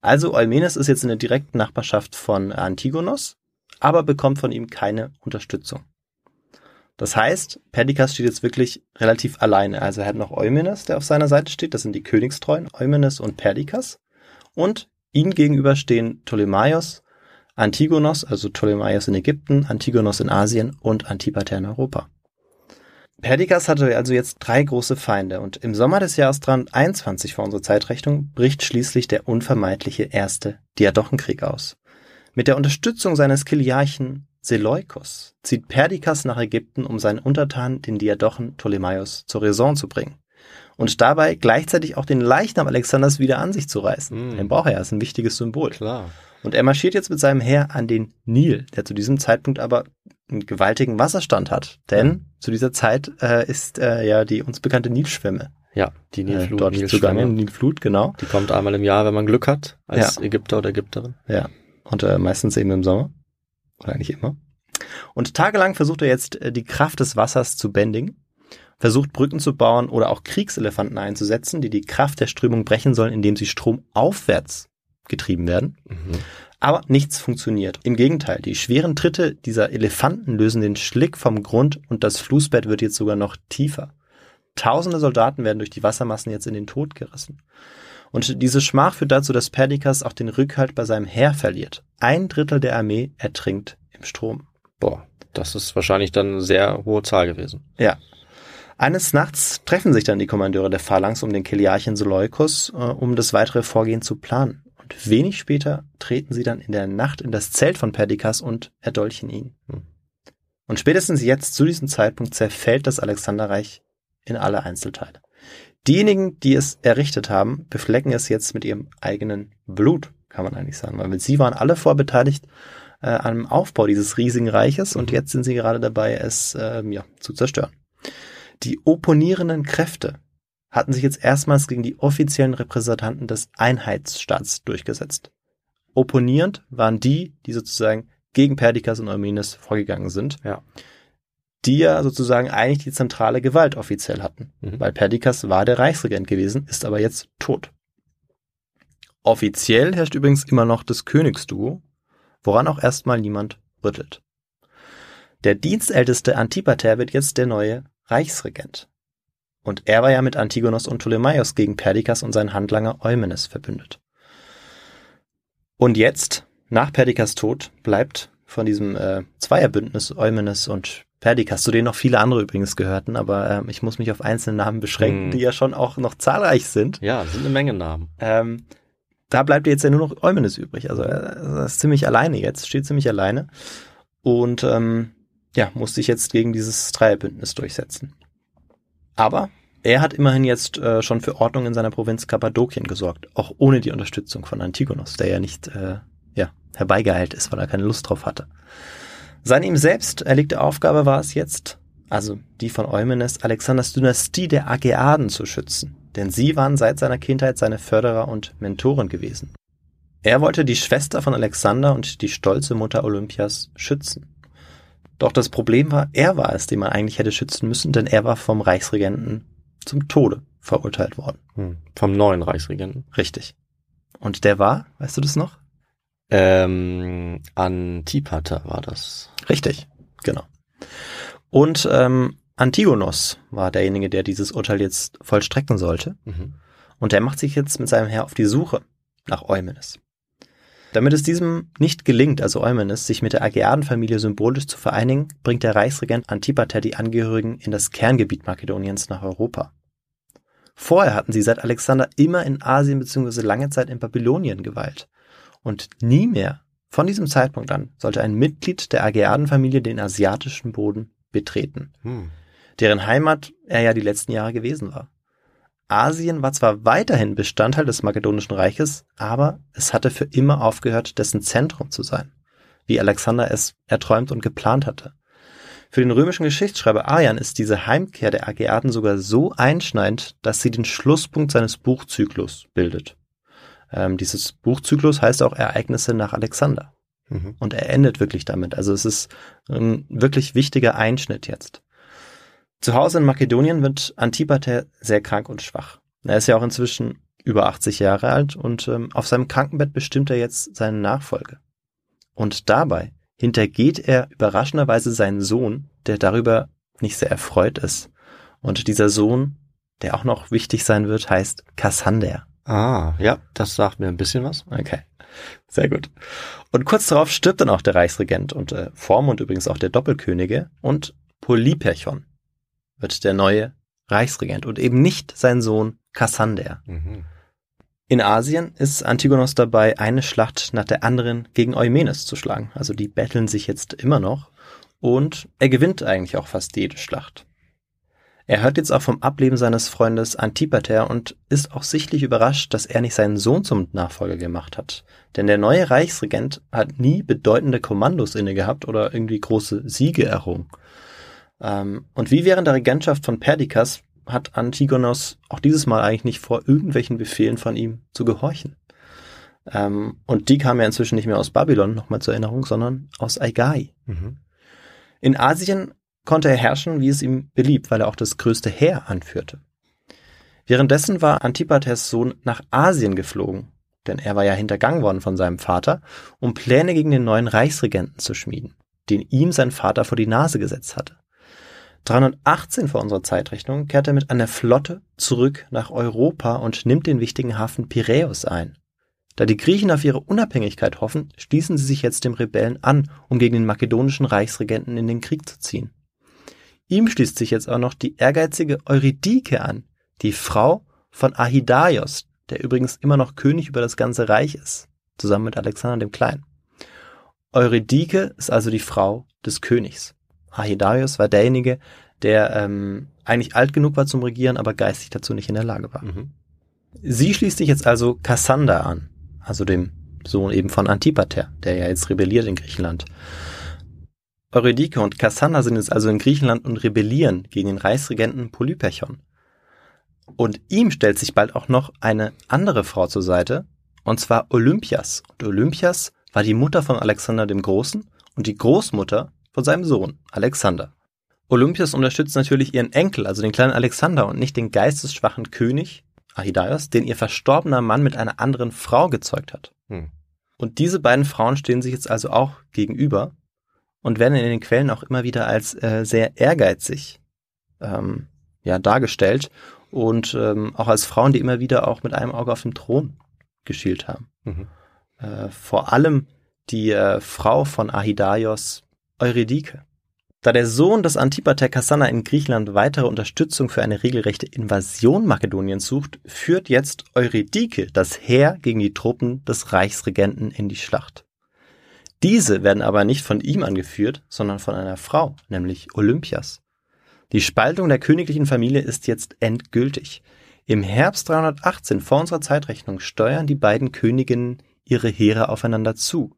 E: Also Eumenes ist jetzt in der direkten Nachbarschaft von Antigonos, aber bekommt von ihm keine Unterstützung. Das heißt, Perdikas steht jetzt wirklich relativ alleine. Also er hat noch Eumenes, der auf seiner Seite steht. Das sind die Königstreuen, Eumenes und Perdikas. Und ihm gegenüber stehen Ptolemaios, Antigonos, also Ptolemaios in Ägypten, Antigonos in Asien und Antipater in Europa. Perdikas hatte also jetzt drei große Feinde und im Sommer des Jahres 321 vor unserer Zeitrechnung bricht schließlich der unvermeidliche erste Diadochenkrieg aus. Mit der Unterstützung seines Kiliarchen Seleukos zieht Perdikas nach Ägypten, um seinen Untertanen, den Diadochen Ptolemaios, zur Raison zu bringen. Und dabei gleichzeitig auch den Leichnam Alexanders wieder an sich zu reißen.
D: Mm.
E: Den braucht er ja, ist ein wichtiges Symbol.
D: Klar.
E: Und er marschiert jetzt mit seinem Heer an den Nil, der zu diesem Zeitpunkt aber einen gewaltigen Wasserstand hat. Denn zu dieser Zeit äh, ist äh, ja die uns bekannte Nilschwemme
D: Ja, die
E: äh,
D: Nilflut,
E: dort
D: Nilschwemme.
E: zugange, Nilflut, genau.
D: Die kommt einmal im Jahr, wenn man Glück hat, als
E: Ja.
D: Ägypter oder Ägypterin.
E: Ja. Und äh, meistens eben im Sommer. Oder eigentlich immer. Und tagelang versucht er jetzt äh, die Kraft des Wassers zu bändigen, versucht Brücken zu bauen oder auch Kriegselefanten einzusetzen, die die Kraft der Strömung brechen sollen, indem sie stromaufwärts getrieben werden.
D: Mhm.
E: Aber nichts funktioniert. Im Gegenteil, die schweren Tritte dieser Elefanten lösen den Schlick vom Grund und das Flussbett wird jetzt sogar noch tiefer. Tausende Soldaten werden durch die Wassermassen jetzt in den Tod gerissen. Und diese Schmach führt dazu, dass Perdikas auch den Rückhalt bei seinem Heer verliert. Ein Drittel der Armee ertrinkt im Strom.
D: Boah, das ist wahrscheinlich dann eine sehr hohe Zahl gewesen.
E: Ja. Eines Nachts treffen sich dann die Kommandeure der Phalanx um den Kiliarchen Seleukos, äh, um das weitere Vorgehen zu planen. Und wenig später treten sie dann in der Nacht in das Zelt von Perdikas und erdolchen ihn.
D: Hm.
E: Und spätestens jetzt, zu diesem Zeitpunkt, zerfällt das Alexanderreich in alle Einzelteile. Diejenigen, die es errichtet haben, beflecken es jetzt mit ihrem eigenen Blut, kann man eigentlich sagen. Weil sie waren alle vorbeteiligt äh, am Aufbau dieses riesigen Reiches und
D: Mhm.
E: jetzt sind sie gerade dabei, es ähm, ja, zu zerstören. Die opponierenden Kräfte hatten sich jetzt erstmals gegen die offiziellen Repräsentanten des Einheitsstaats durchgesetzt. Opponierend waren die, die sozusagen gegen Perdikas und Eumenes vorgegangen sind,
D: Ja.
E: die ja sozusagen eigentlich die zentrale Gewalt offiziell hatten,
D: Mhm.
E: weil Perdikas war der Reichsregent gewesen, ist aber jetzt tot. Offiziell herrscht übrigens immer noch das Königsduo, woran auch erstmal niemand rüttelt. Der dienstälteste Antipater wird jetzt der neue Reichsregent. Und er war ja mit Antigonos und Ptolemaios gegen Perdikas und seinen Handlanger Eumenes verbündet. Und jetzt, nach Perdikas Tod, bleibt von diesem äh, Zweierbündnis Eumenes und Perdikas, zu denen noch viele andere übrigens gehörten, aber ähm, ich muss mich auf einzelne Namen beschränken,
D: Hm.
E: die ja schon auch noch zahlreich sind.
D: Ja, sind eine Menge Namen.
E: Ähm, da bleibt jetzt ja nur noch Eumenes übrig. Also er ist ziemlich alleine jetzt, steht ziemlich alleine. Und ähm, ja, muss sich jetzt gegen dieses Dreierbündnis durchsetzen. Aber Er hat immerhin jetzt äh, schon für Ordnung in seiner Provinz Kappadokien gesorgt, auch ohne die Unterstützung von Antigonos, der ja nicht äh, ja, herbeigeeilt ist, weil er keine Lust drauf hatte. Seine ihm selbst erlegte Aufgabe war es jetzt, also die von Eumenes, Alexanders Dynastie der Ageaden zu schützen, denn sie waren seit seiner Kindheit seine Förderer und Mentoren gewesen. Er wollte die Schwester von Alexander und die stolze Mutter Olympias schützen. Doch das Problem war, er war es, den man eigentlich hätte schützen müssen, denn er war vom Reichsregenten zum Tode verurteilt worden.
D: Hm. Vom neuen Reichsregenten.
E: Richtig. Und der war, weißt du das noch?
D: Ähm, Antipater war das.
E: Richtig, genau. Und ähm, Antigonos war derjenige, der dieses Urteil jetzt vollstrecken sollte.
D: Mhm.
E: Und der macht sich jetzt mit seinem Herr auf die Suche nach Eumenes. Damit es diesem nicht gelingt, also Eumenes, sich mit der Ageadenfamilie symbolisch zu vereinigen, bringt der Reichsregent Antipater die Angehörigen in das Kerngebiet Makedoniens nach Europa. Vorher hatten sie seit Alexander immer in Asien bzw. lange Zeit in Babylonien geweilt. Und nie mehr, von diesem Zeitpunkt an, sollte ein Mitglied der Ageadenfamilie den asiatischen Boden betreten,
D: Hm.
E: deren Heimat er ja die letzten Jahre gewesen war. Asien war zwar weiterhin Bestandteil des Makedonischen Reiches, aber es hatte für immer aufgehört, dessen Zentrum zu sein, wie Alexander es erträumt und geplant hatte. Für den römischen Geschichtsschreiber Arian ist diese Heimkehr der Ageaden sogar so einschneidend, dass sie den Schlusspunkt seines Buchzyklus bildet. Ähm, dieses Buchzyklus heißt auch Ereignisse nach Alexander.
D: Mhm.
E: Und er endet wirklich damit. Also es ist ein wirklich wichtiger Einschnitt jetzt. Zu Hause in Makedonien wird Antipater sehr krank und schwach. Er ist ja auch inzwischen über 80 Jahre alt und ähm, auf seinem Krankenbett bestimmt er jetzt seine Nachfolge. Und dabei hintergeht er überraschenderweise seinen Sohn, der darüber nicht sehr erfreut ist. Und dieser Sohn, der auch noch wichtig sein wird, heißt Kassander.
D: Ah, ja, das sagt mir ein bisschen was.
E: Okay, sehr gut. Und kurz darauf stirbt dann auch der Reichsregent und äh, Vormund übrigens auch der Doppelkönige und Polyperchon wird der neue Reichsregent und eben nicht sein Sohn Kassander.
D: Mhm.
E: In Asien ist Antigonos dabei, eine Schlacht nach der anderen gegen Eumenes zu schlagen. Also die betteln sich jetzt immer noch und er gewinnt eigentlich auch fast jede Schlacht. Er hört jetzt auch vom Ableben seines Freundes Antipater und ist auch sichtlich überrascht, dass er nicht seinen Sohn zum Nachfolger gemacht hat. Denn der neue Reichsregent hat nie bedeutende Kommandos inne gehabt oder irgendwie große Siege errungen. Ähm, und wie während der Regentschaft von Perdikas hat Antigonos auch dieses Mal eigentlich nicht vor, irgendwelchen Befehlen von ihm zu gehorchen. Ähm, und die kamen ja inzwischen nicht mehr aus Babylon, nochmal zur Erinnerung, sondern aus Aigai.
D: Mhm.
E: In Asien konnte er herrschen, wie es ihm beliebt, weil er auch das größte Heer anführte. Währenddessen war Antipaters Sohn nach Asien geflogen, denn er war ja hintergangen worden von seinem Vater, um Pläne gegen den neuen Reichsregenten zu schmieden, den ihm sein Vater vor die Nase gesetzt hatte. 318 vor unserer Zeitrechnung kehrt er mit einer Flotte zurück nach Europa und nimmt den wichtigen Hafen Piräus ein. Da die Griechen auf ihre Unabhängigkeit hoffen, schließen sie sich jetzt dem Rebellen an, um gegen den makedonischen Reichsregenten in den Krieg zu ziehen. Ihm schließt sich jetzt auch noch die ehrgeizige Eurydike an, die Frau von Ahidaios, der übrigens immer noch König über das ganze Reich ist, zusammen mit Alexander dem Kleinen. Eurydike ist also die Frau des Königs. Ahidaios war derjenige, der ähm, eigentlich alt genug war zum Regieren, aber geistig dazu nicht in der Lage war.
D: Mhm.
E: Sie schließt sich jetzt also Kassander an, also dem Sohn eben von Antipater, der ja jetzt rebelliert in Griechenland. Eurydike und Kassander sind jetzt also in Griechenland und rebellieren gegen den Reichsregenten Polyperchon. Und ihm stellt sich bald auch noch eine andere Frau zur Seite, und zwar Olympias. Und Olympias war die Mutter von Alexander dem Großen und die Großmutter von seinem Sohn Alexander. Olympias unterstützt natürlich ihren Enkel, also den kleinen Alexander, und nicht den geistesschwachen König Ahidaios, den ihr verstorbener Mann mit einer anderen Frau gezeugt hat.
D: Hm.
E: Und diese beiden Frauen stehen sich jetzt also auch gegenüber und werden in den Quellen auch immer wieder als äh, sehr ehrgeizig ähm, ja, dargestellt und ähm, auch als Frauen, die immer wieder auch mit einem Auge auf den Thron geschielt haben.
D: Mhm.
E: Äh, vor allem die äh, Frau von Ahidaios, Eurydike. Da der Sohn des Antipater Kassander in Griechenland weitere Unterstützung für eine regelrechte Invasion Makedoniens sucht, führt jetzt Eurydike das Heer gegen die Truppen des Reichsregenten in die Schlacht. Diese werden aber nicht von ihm angeführt, sondern von einer Frau, nämlich Olympias. Die Spaltung der königlichen Familie ist jetzt endgültig. Im Herbst 318 vor unserer Zeitrechnung steuern die beiden Königinnen ihre Heere aufeinander zu.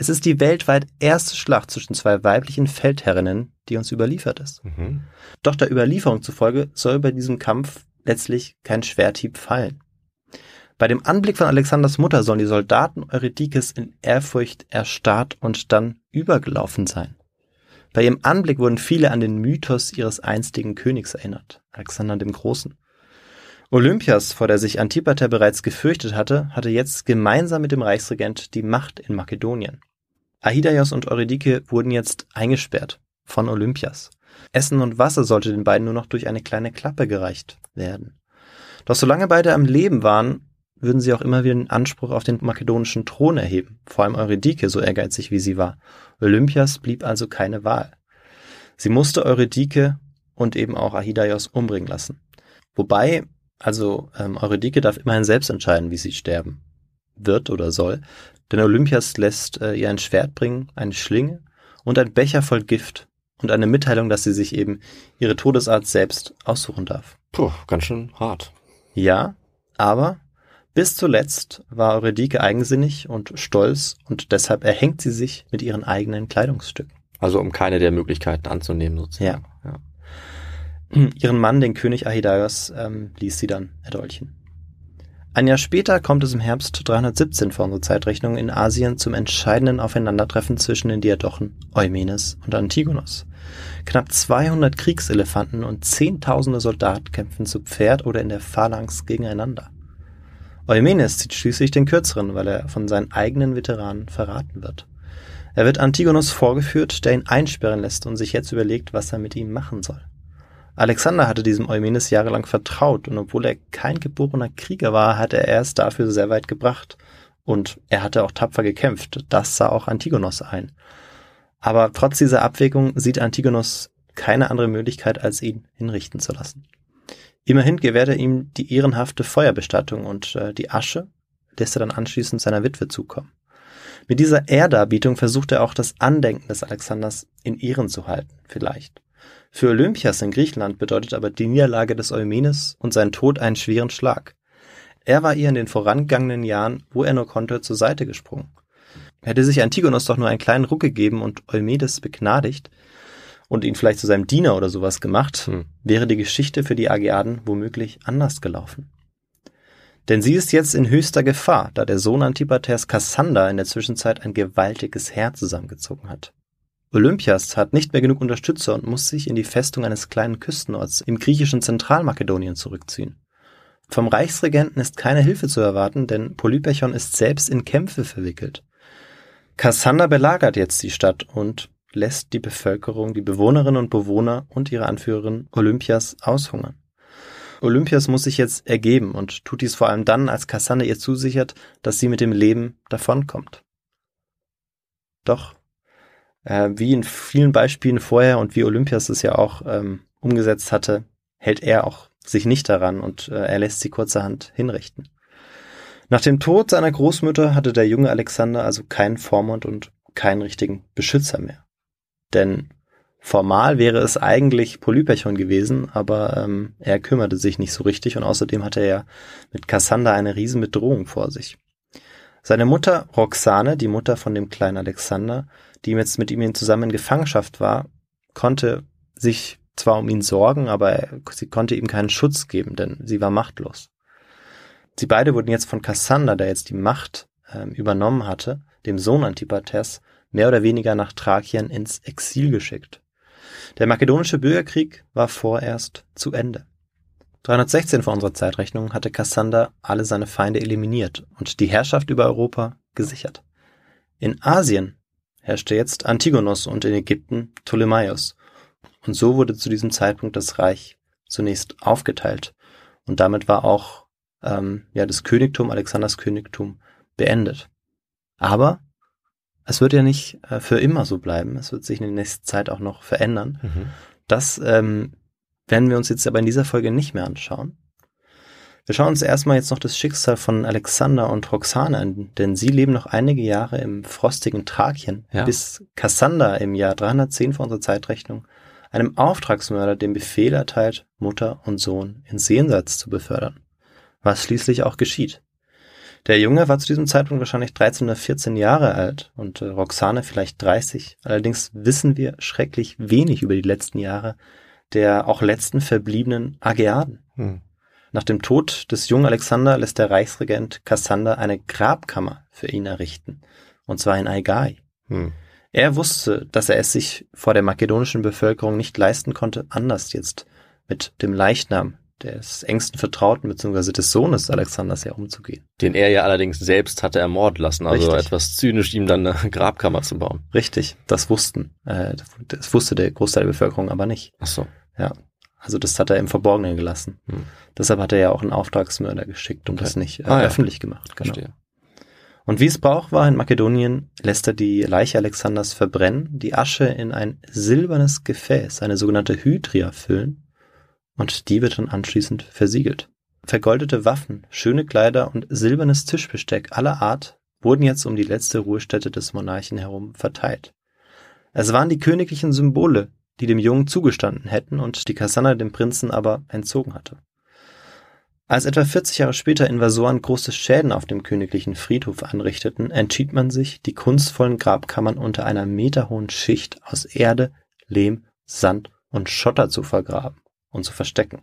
E: Es ist die weltweit erste Schlacht zwischen zwei weiblichen Feldherrinnen, die uns überliefert ist.
D: Mhm.
E: Doch der Überlieferung zufolge soll bei diesem Kampf letztlich kein Schwerthieb fallen. Bei dem Anblick von Alexanders Mutter sollen die Soldaten Eurydikes in Ehrfurcht erstarrt und dann übergelaufen sein. Bei ihrem Anblick wurden viele an den Mythos ihres einstigen Königs erinnert, Alexander dem Großen. Olympias, vor der sich Antipater bereits gefürchtet hatte, hatte jetzt gemeinsam mit dem Reichsregent die Macht in Makedonien. Ahidaios und Eurydike wurden jetzt eingesperrt von Olympias. Essen und Wasser sollte den beiden nur noch durch eine kleine Klappe gereicht werden. Doch solange beide am Leben waren, würden sie auch immer wieder den Anspruch auf den makedonischen Thron erheben, vor allem Eurydike, so ehrgeizig wie sie war. Olympias blieb also keine Wahl. Sie musste Eurydike und eben auch Ahidaios umbringen lassen. Wobei, also ähm, Eurydike darf immerhin selbst entscheiden, wie sie sterben wird oder soll, denn Olympias lässt äh, ihr ein Schwert bringen, eine Schlinge und ein Becher voll Gift und eine Mitteilung, dass sie sich eben ihre Todesart selbst aussuchen darf.
D: Puh, ganz schön hart.
E: Ja, aber bis zuletzt war Eurydike eigensinnig und stolz und deshalb erhängt sie sich mit ihren eigenen Kleidungsstücken.
D: Also um keine der Möglichkeiten anzunehmen sozusagen.
E: Ja. Ihren Mann, den König Ahidaios, ähm, ließ sie dann erdolchen. Ein Jahr später kommt es im Herbst 317 vor unserer Zeitrechnung in Asien zum entscheidenden Aufeinandertreffen zwischen den Diadochen Eumenes und Antigonos. Knapp 200 Kriegselefanten und zehntausende Soldaten kämpfen zu Pferd oder in der Phalanx gegeneinander. Eumenes zieht schließlich den kürzeren, weil er von seinen eigenen Veteranen verraten wird. Er wird Antigonos vorgeführt, der ihn einsperren lässt und sich jetzt überlegt, was er mit ihm machen soll. Alexander hatte diesem Eumenes jahrelang vertraut und obwohl er kein geborener Krieger war, hatte er es dafür sehr weit gebracht. Und er hatte auch tapfer gekämpft. Das sah auch Antigonos ein. Aber trotz dieser Abwägung sieht Antigonos keine andere Möglichkeit, als ihn hinrichten zu lassen. Immerhin gewährt er ihm die ehrenhafte Feuerbestattung und äh, die Asche lässt er dann anschließend seiner Witwe zukommen. Mit dieser Ehrdarbietung versucht er auch das Andenken des Alexanders in Ehren zu halten, vielleicht. Für Olympias in Griechenland bedeutet aber die Niederlage des Eumenes und sein Tod einen schweren Schlag. Er war ihr in den vorangegangenen Jahren, wo er nur konnte, zur Seite gesprungen. Hätte sich Antigonos doch nur einen kleinen Ruck gegeben und Eumedes begnadigt und ihn vielleicht zu seinem Diener oder sowas gemacht, hm. wäre die Geschichte für die Ageaden womöglich anders gelaufen. Denn sie ist jetzt in höchster Gefahr, da der Sohn Antipaters Kassander in der Zwischenzeit ein gewaltiges Heer zusammengezogen hat. Olympias hat nicht mehr genug Unterstützer und muss sich in die Festung eines kleinen Küstenorts im griechischen Zentralmakedonien zurückziehen. Vom Reichsregenten ist keine Hilfe zu erwarten, denn Polypechon ist selbst in Kämpfe verwickelt. Kassander belagert jetzt die Stadt und lässt die Bevölkerung, die Bewohnerinnen und Bewohner und ihre Anführerin Olympias aushungern. Olympias muss sich jetzt ergeben und tut dies vor allem dann, als Kassander ihr zusichert, dass sie mit dem Leben davonkommt. Doch äh, wie in vielen Beispielen vorher und wie Olympias es ja auch ähm, umgesetzt hatte, hält er auch sich nicht daran und äh, er lässt sie kurzerhand hinrichten. Nach dem Tod seiner Großmutter hatte der junge Alexander also keinen Vormund und keinen richtigen Beschützer mehr. Denn formal wäre es eigentlich Polypechon gewesen, aber ähm, er kümmerte sich nicht so richtig und außerdem hatte er mit Kassander eine riesen Bedrohung vor sich. Seine Mutter Roxane, die Mutter von dem kleinen Alexander, die jetzt mit ihm zusammen in Gefangenschaft war, konnte sich zwar um ihn sorgen, aber sie konnte ihm keinen Schutz geben, denn sie war machtlos. Sie beide wurden jetzt von Kassander, der jetzt die Macht äh, übernommen hatte, dem Sohn Antipaters, mehr oder weniger nach Thrakien ins Exil geschickt. Der makedonische Bürgerkrieg war vorerst zu Ende. 316 vor unserer Zeitrechnung hatte Kassander alle seine Feinde eliminiert und die Herrschaft über Europa gesichert. In Asien herrschte jetzt Antigonos und in Ägypten Ptolemaios. Und so wurde zu diesem Zeitpunkt das Reich zunächst aufgeteilt. Und damit war auch ähm, ja, das Königtum, Alexanders Königtum, beendet. Aber es wird ja nicht äh, für immer so bleiben. Es wird sich in der nächsten Zeit auch noch verändern. Mhm. Das ähm, werden wir uns jetzt aber in dieser Folge nicht mehr anschauen. Wir schauen uns erstmal jetzt noch das Schicksal von Alexander und Roxane an, denn sie leben noch einige Jahre im frostigen Thrakien, ja. bis Kassander im Jahr 310 vor unserer Zeitrechnung einem Auftragsmörder den Befehl erteilt, Mutter und Sohn ins Jenseits zu befördern. Was schließlich auch geschieht. Der Junge war zu diesem Zeitpunkt wahrscheinlich 13 oder 14 Jahre alt und äh, Roxane vielleicht 30. Allerdings wissen wir schrecklich wenig über die letzten Jahre der auch letzten verbliebenen Ageaden. Hm. Nach dem Tod des jungen Alexander lässt der Reichsregent Kassander eine Grabkammer für ihn errichten, und zwar in Aigai. Hm. Er wusste, dass er es sich vor der makedonischen Bevölkerung nicht leisten konnte, anders jetzt mit dem Leichnam des engsten Vertrauten bzw. des Sohnes Alexanders ja umzugehen.
D: Den er ja allerdings selbst hatte ermorden lassen, also
E: Richtig.
D: etwas zynisch ihm dann eine [LAUGHS] Grabkammer zu bauen.
E: Richtig, das wussten, äh, das wusste der Großteil der Bevölkerung aber nicht.
D: Ach so.
E: Ja, also das hat er im Verborgenen gelassen. Hm. Deshalb hat er ja auch einen Auftragsmörder geschickt und okay. das nicht äh, ah, öffentlich ja. gemacht.
D: Genau. Verstehe.
E: Und wie es Brauch war in Makedonien, lässt er die Leiche Alexanders verbrennen, die Asche in ein silbernes Gefäß, eine sogenannte Hydria, füllen und die wird dann anschließend versiegelt. Vergoldete Waffen, schöne Kleider und silbernes Tischbesteck aller Art wurden jetzt um die letzte Ruhestätte des Monarchen herum verteilt. Es waren die königlichen Symbole, die dem Jungen zugestanden hätten und die Kassanna dem Prinzen aber entzogen hatte. Als etwa 40 Jahre später Invasoren große Schäden auf dem königlichen Friedhof anrichteten, entschied man sich, die kunstvollen Grabkammern unter einer meterhohen Schicht aus Erde, Lehm, Sand und Schotter zu vergraben und zu verstecken.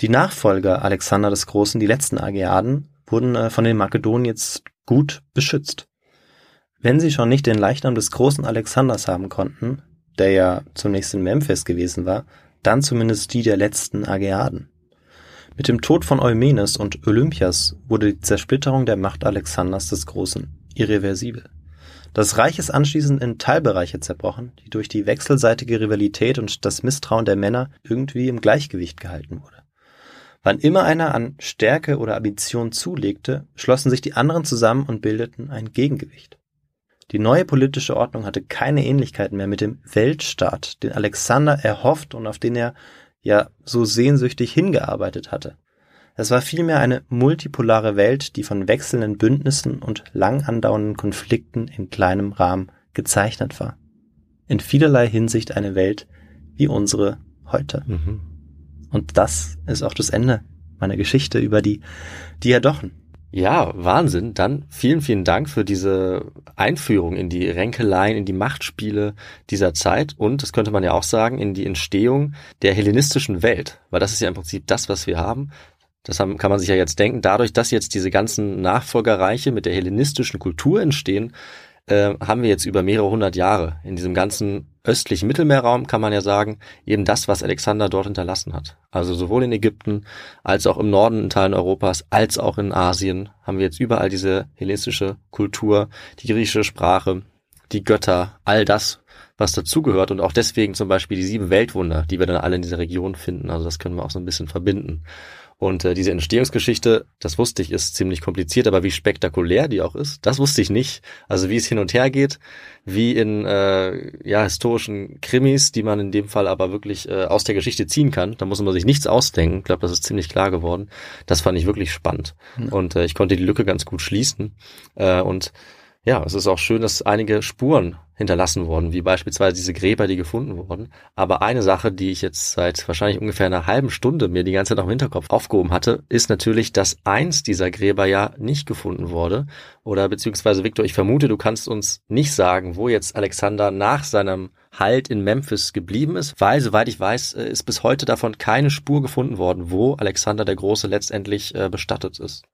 E: Die Nachfolger Alexander des Großen, die letzten Ageaden, wurden äh, von den Makedonen jetzt gut beschützt. Wenn sie schon nicht den Leichnam des großen Alexanders haben konnten, der ja zunächst in Memphis gewesen war, dann zumindest die der letzten Ageaden. Mit dem Tod von Eumenes und Olympias wurde die Zersplitterung der Macht Alexanders des Großen irreversibel. Das Reich ist anschließend in Teilbereiche zerbrochen, die durch die wechselseitige Rivalität und das Misstrauen der Männer irgendwie im Gleichgewicht gehalten wurde. Wann immer einer an Stärke oder Ambition zulegte, schlossen sich die anderen zusammen und bildeten ein Gegengewicht. Die neue politische Ordnung hatte keine Ähnlichkeiten mehr mit dem Weltstaat, den Alexander erhofft und auf den er ja so sehnsüchtig hingearbeitet hatte. Es war vielmehr eine multipolare Welt, die von wechselnden Bündnissen und lang andauernden Konflikten in kleinem Rahmen gezeichnet war. In vielerlei Hinsicht eine Welt wie unsere heute. Mhm. Und das ist auch das Ende meiner Geschichte über die Diadochen.
D: Ja, Wahnsinn. Dann vielen, vielen Dank für diese Einführung in die Ränkeleien, in die Machtspiele dieser Zeit und, das könnte man ja auch sagen, in die Entstehung der hellenistischen Welt. Weil das ist ja im Prinzip das, was wir haben. Das haben, kann man sich ja jetzt denken. Dadurch, dass jetzt diese ganzen Nachfolgerreiche mit der hellenistischen Kultur entstehen, äh, haben wir jetzt über mehrere hundert Jahre in diesem ganzen östlichen Mittelmeerraum, kann man ja sagen, eben das, was Alexander dort hinterlassen hat. Also sowohl in Ägypten als auch im Norden in Teilen Europas, als auch in Asien haben wir jetzt überall diese hellenistische Kultur, die griechische Sprache, die Götter, all das, was dazugehört und auch deswegen zum Beispiel die sieben Weltwunder, die wir dann alle in dieser Region finden. Also das können wir auch so ein bisschen verbinden. Und äh, diese Entstehungsgeschichte, das wusste ich, ist ziemlich kompliziert, aber wie spektakulär die auch ist, das wusste ich nicht. Also wie es hin und her geht, wie in äh, ja historischen Krimis, die man in dem Fall aber wirklich äh, aus der Geschichte ziehen kann. Da muss man sich nichts ausdenken. Ich glaube, das ist ziemlich klar geworden. Das fand ich wirklich spannend. Mhm. Und äh, ich konnte die Lücke ganz gut schließen. Äh, und ja, es ist auch schön, dass einige Spuren hinterlassen wurden, wie beispielsweise diese Gräber, die gefunden wurden. Aber eine Sache, die ich jetzt seit wahrscheinlich ungefähr einer halben Stunde mir die ganze Zeit noch im Hinterkopf aufgehoben hatte, ist natürlich, dass eins dieser Gräber ja nicht gefunden wurde. Oder beziehungsweise, Victor, ich vermute, du kannst uns nicht sagen, wo jetzt Alexander nach seinem Halt in Memphis geblieben ist, weil, soweit ich weiß, äh, ist bis heute davon keine Spur gefunden worden, wo Alexander der Große letztendlich äh, bestattet ist.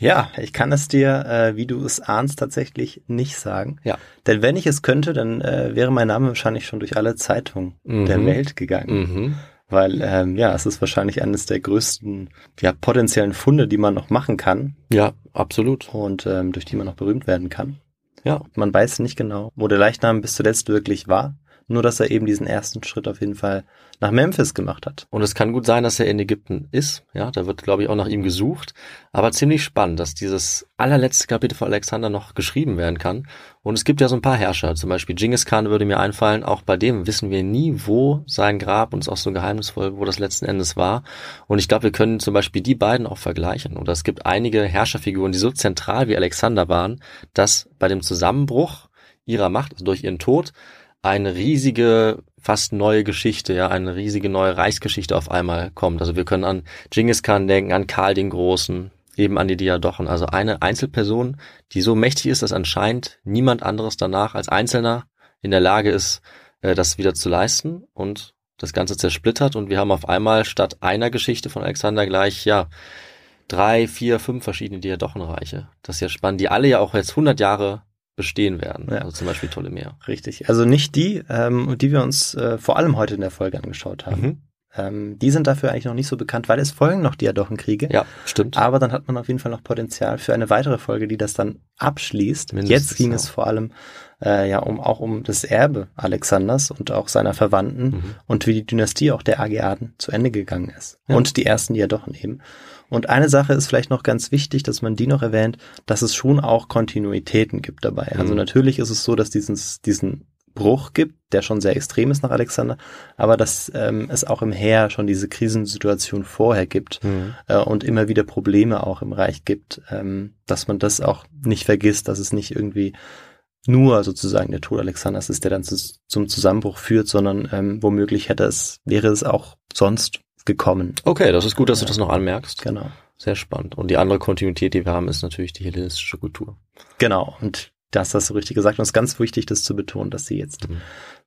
E: Ja, ich kann es dir, äh, wie du es ahnst, tatsächlich nicht sagen.
D: Ja.
E: Denn wenn ich es könnte, dann äh, wäre mein Name wahrscheinlich schon durch alle Zeitungen mhm. der Welt gegangen. Mhm. Weil, ähm, ja, es ist wahrscheinlich eines der größten ja, potenziellen Funde, die man noch machen kann.
D: Ja, absolut.
E: Und ähm, durch die man noch berühmt werden kann.
D: Ja.
E: Man weiß nicht genau, wo der Leichnam bis zuletzt wirklich war. Nur, dass er eben diesen ersten Schritt auf jeden Fall nach Memphis gemacht hat.
D: Und es kann gut sein, dass er in Ägypten ist. Ja, da wird, glaube ich, auch nach ihm gesucht. Aber ziemlich spannend, dass dieses allerletzte Kapitel von Alexander noch geschrieben werden kann. Und es gibt ja so ein paar Herrscher. Zum Beispiel Genghis Khan würde mir einfallen. Auch bei dem wissen wir nie, wo sein Grab, und es ist auch so geheimnisvoll, wo das letzten Endes war. Und ich glaube, wir können zum Beispiel die beiden auch vergleichen. Und es gibt einige Herrscherfiguren, die so zentral wie Alexander waren, dass bei dem Zusammenbruch ihrer Macht, also durch ihren Tod, eine riesige fast neue Geschichte, ja, eine riesige neue Reichsgeschichte auf einmal kommt. Also wir können an Genghis Khan denken, an Karl den Großen, eben an die Diadochen. Also eine Einzelperson, die so mächtig ist, dass anscheinend niemand anderes danach als Einzelner in der Lage ist, äh, das wieder zu leisten und das Ganze zersplittert und wir haben auf einmal statt einer Geschichte von Alexander gleich, ja, drei, vier, fünf verschiedene Diadochenreiche. Das ist ja spannend, die alle ja auch jetzt 100 Jahre bestehen werden. Ja. Also zum Beispiel Ptolemäer.
E: Richtig. Also nicht die, ähm, die wir uns äh, vor allem heute in der Folge angeschaut haben. Mhm. Ähm, die sind dafür eigentlich noch nicht so bekannt, weil es folgen noch Diadochenkriege.
D: Ja, stimmt.
E: Aber dann hat man auf jeden Fall noch Potenzial für eine weitere Folge, die das dann abschließt. Mindestens, Jetzt ging ja. es vor allem äh, ja um auch um das Erbe Alexanders und auch seiner Verwandten mhm. und wie die Dynastie auch der Ageaden zu Ende gegangen ist. Ja. Und die ersten Diadochen eben. Und eine Sache ist vielleicht noch ganz wichtig, dass man die noch erwähnt, dass es schon auch Kontinuitäten gibt dabei. Also mhm. Also natürlich ist es so, dass dieses, diesen Bruch gibt, der schon sehr extrem ist nach Alexander, aber dass ähm, es auch im Heer schon diese Krisensituation vorher gibt mhm. äh, und immer wieder Probleme auch im Reich gibt, ähm, dass man das auch nicht vergisst, dass es nicht irgendwie nur sozusagen der Tod Alexanders ist, der dann zu, zum Zusammenbruch führt, sondern ähm, womöglich hätte es, wäre es auch sonst gekommen.
D: Okay, das ist gut, dass du das noch anmerkst.
E: Genau.
D: Sehr spannend. Und die andere Kontinuität, die wir haben, ist natürlich die hellenistische Kultur.
E: Genau. Und das hast du richtig gesagt. Und es ist ganz wichtig, das zu betonen, dass sie jetzt mhm.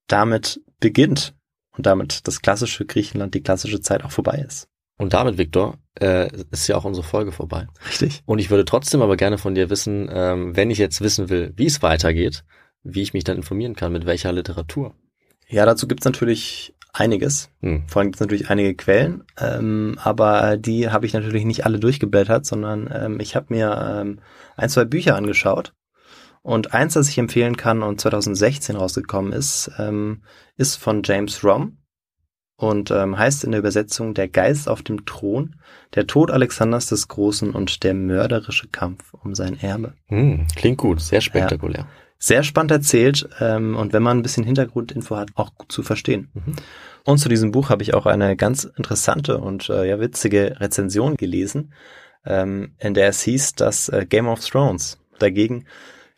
E: damit beginnt und damit das klassische Griechenland, die klassische Zeit auch vorbei ist.
D: Und damit, Viktor, äh, ist ja auch unsere Folge vorbei.
E: Richtig.
D: Und ich würde trotzdem aber gerne von dir wissen, ähm, wenn ich jetzt wissen will, wie es weitergeht, wie ich mich dann informieren kann, mit welcher Literatur.
E: Ja, dazu gibt's natürlich einiges. Hm. Vor allem gibt es natürlich einige Quellen, ähm, aber die habe ich natürlich nicht alle durchgeblättert, sondern ähm, ich habe mir ähm, ein, zwei Bücher angeschaut. Und eins, das ich empfehlen kann und 2016 rausgekommen ist, ähm, ist von James Rom und ähm, heißt in der Übersetzung Der Geist auf dem Thron, der Tod Alexanders des Großen und der mörderische Kampf um sein Erbe.
D: Hm, klingt gut, sehr spektakulär. Ja
E: sehr spannend erzählt ähm, und wenn man ein bisschen Hintergrundinfo hat, auch gut zu verstehen. Mhm. Und zu diesem Buch habe ich auch eine ganz interessante und äh, ja witzige Rezension gelesen, ähm, in der es hieß, dass äh, Game of Thrones dagegen,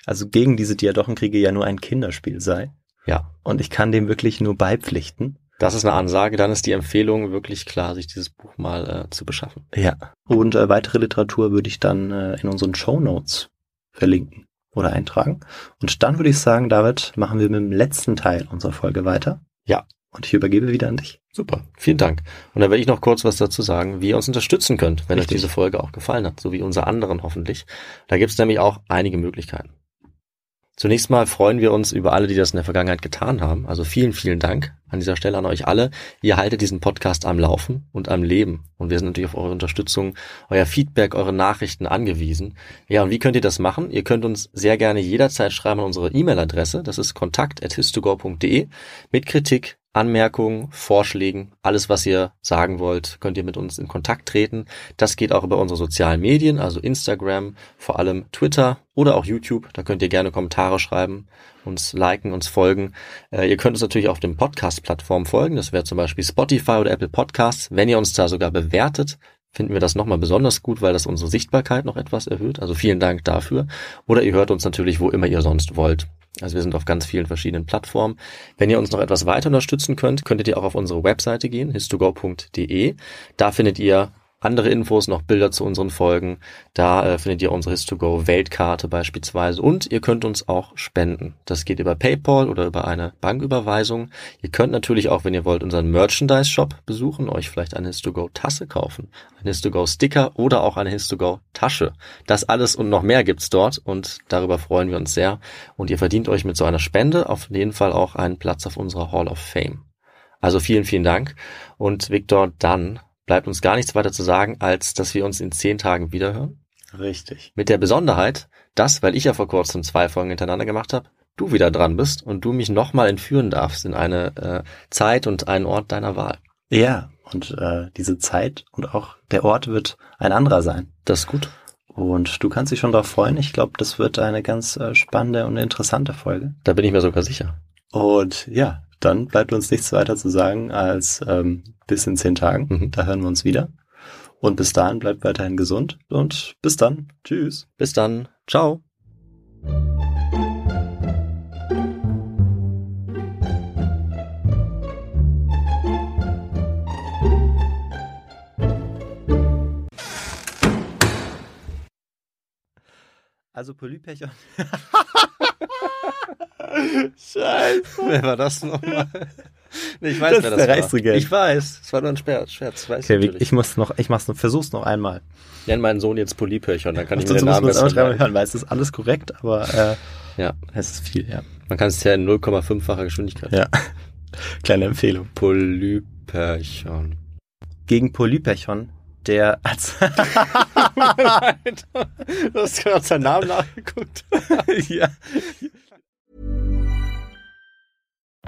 E: also gegen diese Diadochenkriege ja nur ein Kinderspiel sei.
D: Ja.
E: Und ich kann dem wirklich nur beipflichten.
D: Das ist eine Ansage, dann ist die Empfehlung wirklich klar, sich dieses Buch mal äh, zu beschaffen.
E: Ja. Und äh, weitere Literatur würde ich dann äh, in unseren Show Notes verlinken oder eintragen. Und dann würde ich sagen, David, machen wir mit dem letzten Teil unserer Folge weiter.
D: Ja.
E: Und ich übergebe wieder an dich.
D: Super, vielen Dank. Und dann werde ich noch kurz was dazu sagen, wie ihr uns unterstützen könnt, wenn Richtig. euch diese Folge auch gefallen hat, so wie unsere anderen hoffentlich. Da gibt es nämlich auch einige Möglichkeiten. Zunächst mal freuen wir uns über alle, die das in der Vergangenheit getan haben. Also vielen, vielen Dank an dieser Stelle an euch alle. Ihr haltet diesen Podcast am Laufen und am Leben. Und wir sind natürlich auf eure Unterstützung, euer Feedback, eure Nachrichten angewiesen. Ja, und wie könnt ihr das machen? Ihr könnt uns sehr gerne jederzeit schreiben an unsere E-Mail-Adresse. Das ist kontakt.histogor.de mit Kritik, Anmerkungen, Vorschlägen, alles, was ihr sagen wollt, könnt ihr mit uns in Kontakt treten. Das geht auch über unsere sozialen Medien, also Instagram, vor allem Twitter oder auch YouTube. Da könnt ihr gerne Kommentare schreiben, uns liken, uns folgen. Äh, ihr könnt uns natürlich auf den Podcast-Plattformen folgen. Das wäre zum Beispiel Spotify oder Apple Podcasts. Wenn ihr uns da sogar bewertet, finden wir das nochmal besonders gut, weil das unsere Sichtbarkeit noch etwas erhöht. Also vielen Dank dafür. Oder ihr hört uns natürlich, wo immer ihr sonst wollt. Also wir sind auf ganz vielen verschiedenen Plattformen. Wenn ihr uns noch etwas weiter unterstützen könnt, könntet ihr auch auf unsere Webseite gehen, histogo.de. Da findet ihr andere Infos, noch Bilder zu unseren Folgen. Da äh, findet ihr unsere His2Go Weltkarte beispielsweise und ihr könnt uns auch spenden. Das geht über PayPal oder über eine Banküberweisung. Ihr könnt natürlich auch, wenn ihr wollt, unseren Merchandise Shop besuchen, euch vielleicht eine His2Go Tasse kaufen, eine His2Go Sticker oder auch eine His2Go Tasche. Das alles und noch mehr gibt's dort und darüber freuen wir uns sehr. Und ihr verdient euch mit so einer Spende auf jeden Fall auch einen Platz auf unserer Hall of Fame. Also vielen, vielen Dank. Und Victor, dann bleibt uns gar nichts weiter zu sagen, als dass wir uns in zehn Tagen wiederhören.
E: Richtig.
D: Mit der Besonderheit, dass, weil ich ja vor kurzem zwei Folgen hintereinander gemacht habe, du wieder dran bist und du mich nochmal entführen darfst in eine äh, Zeit und einen Ort deiner Wahl.
E: Ja, und äh, diese Zeit und auch der Ort wird ein anderer sein.
D: Das ist gut.
E: Und du kannst dich schon darauf freuen. Ich glaube, das wird eine ganz äh, spannende und interessante Folge.
D: Da bin ich mir sogar sicher.
E: Und ja, dann bleibt uns nichts weiter zu sagen als ähm, bis in zehn Tagen. Mhm. Da hören wir uns wieder. Und bis dahin bleibt weiterhin gesund und bis dann. Tschüss.
D: Bis dann. Ciao.
E: Also Polypechon. [LAUGHS]
D: Scheiße. Wer war das nochmal? Nee, ich weiß,
E: Das
D: wer
E: ist
D: das
E: der
D: war. Ich weiß. Es war nur ein Scherz. Scherz weiß
E: Okay,
D: ich
E: ich muss noch, ich mach's noch, versuch's noch einmal.
D: Nenn meinen Sohn jetzt Polypöchern, dann kann ich mir den Namen besser
E: hören, weil es ist alles korrekt, aber äh,
D: Ja,
E: es ist viel, ja.
D: man kann es ja in 0,5-facher Geschwindigkeit.
E: Ja. [LAUGHS] Kleine Empfehlung.
D: Polypöchern.
E: Gegen Polypechon, der als [LAUGHS]
D: du hast gerade seinen Namen nachgeguckt. [LAUGHS]
E: ja.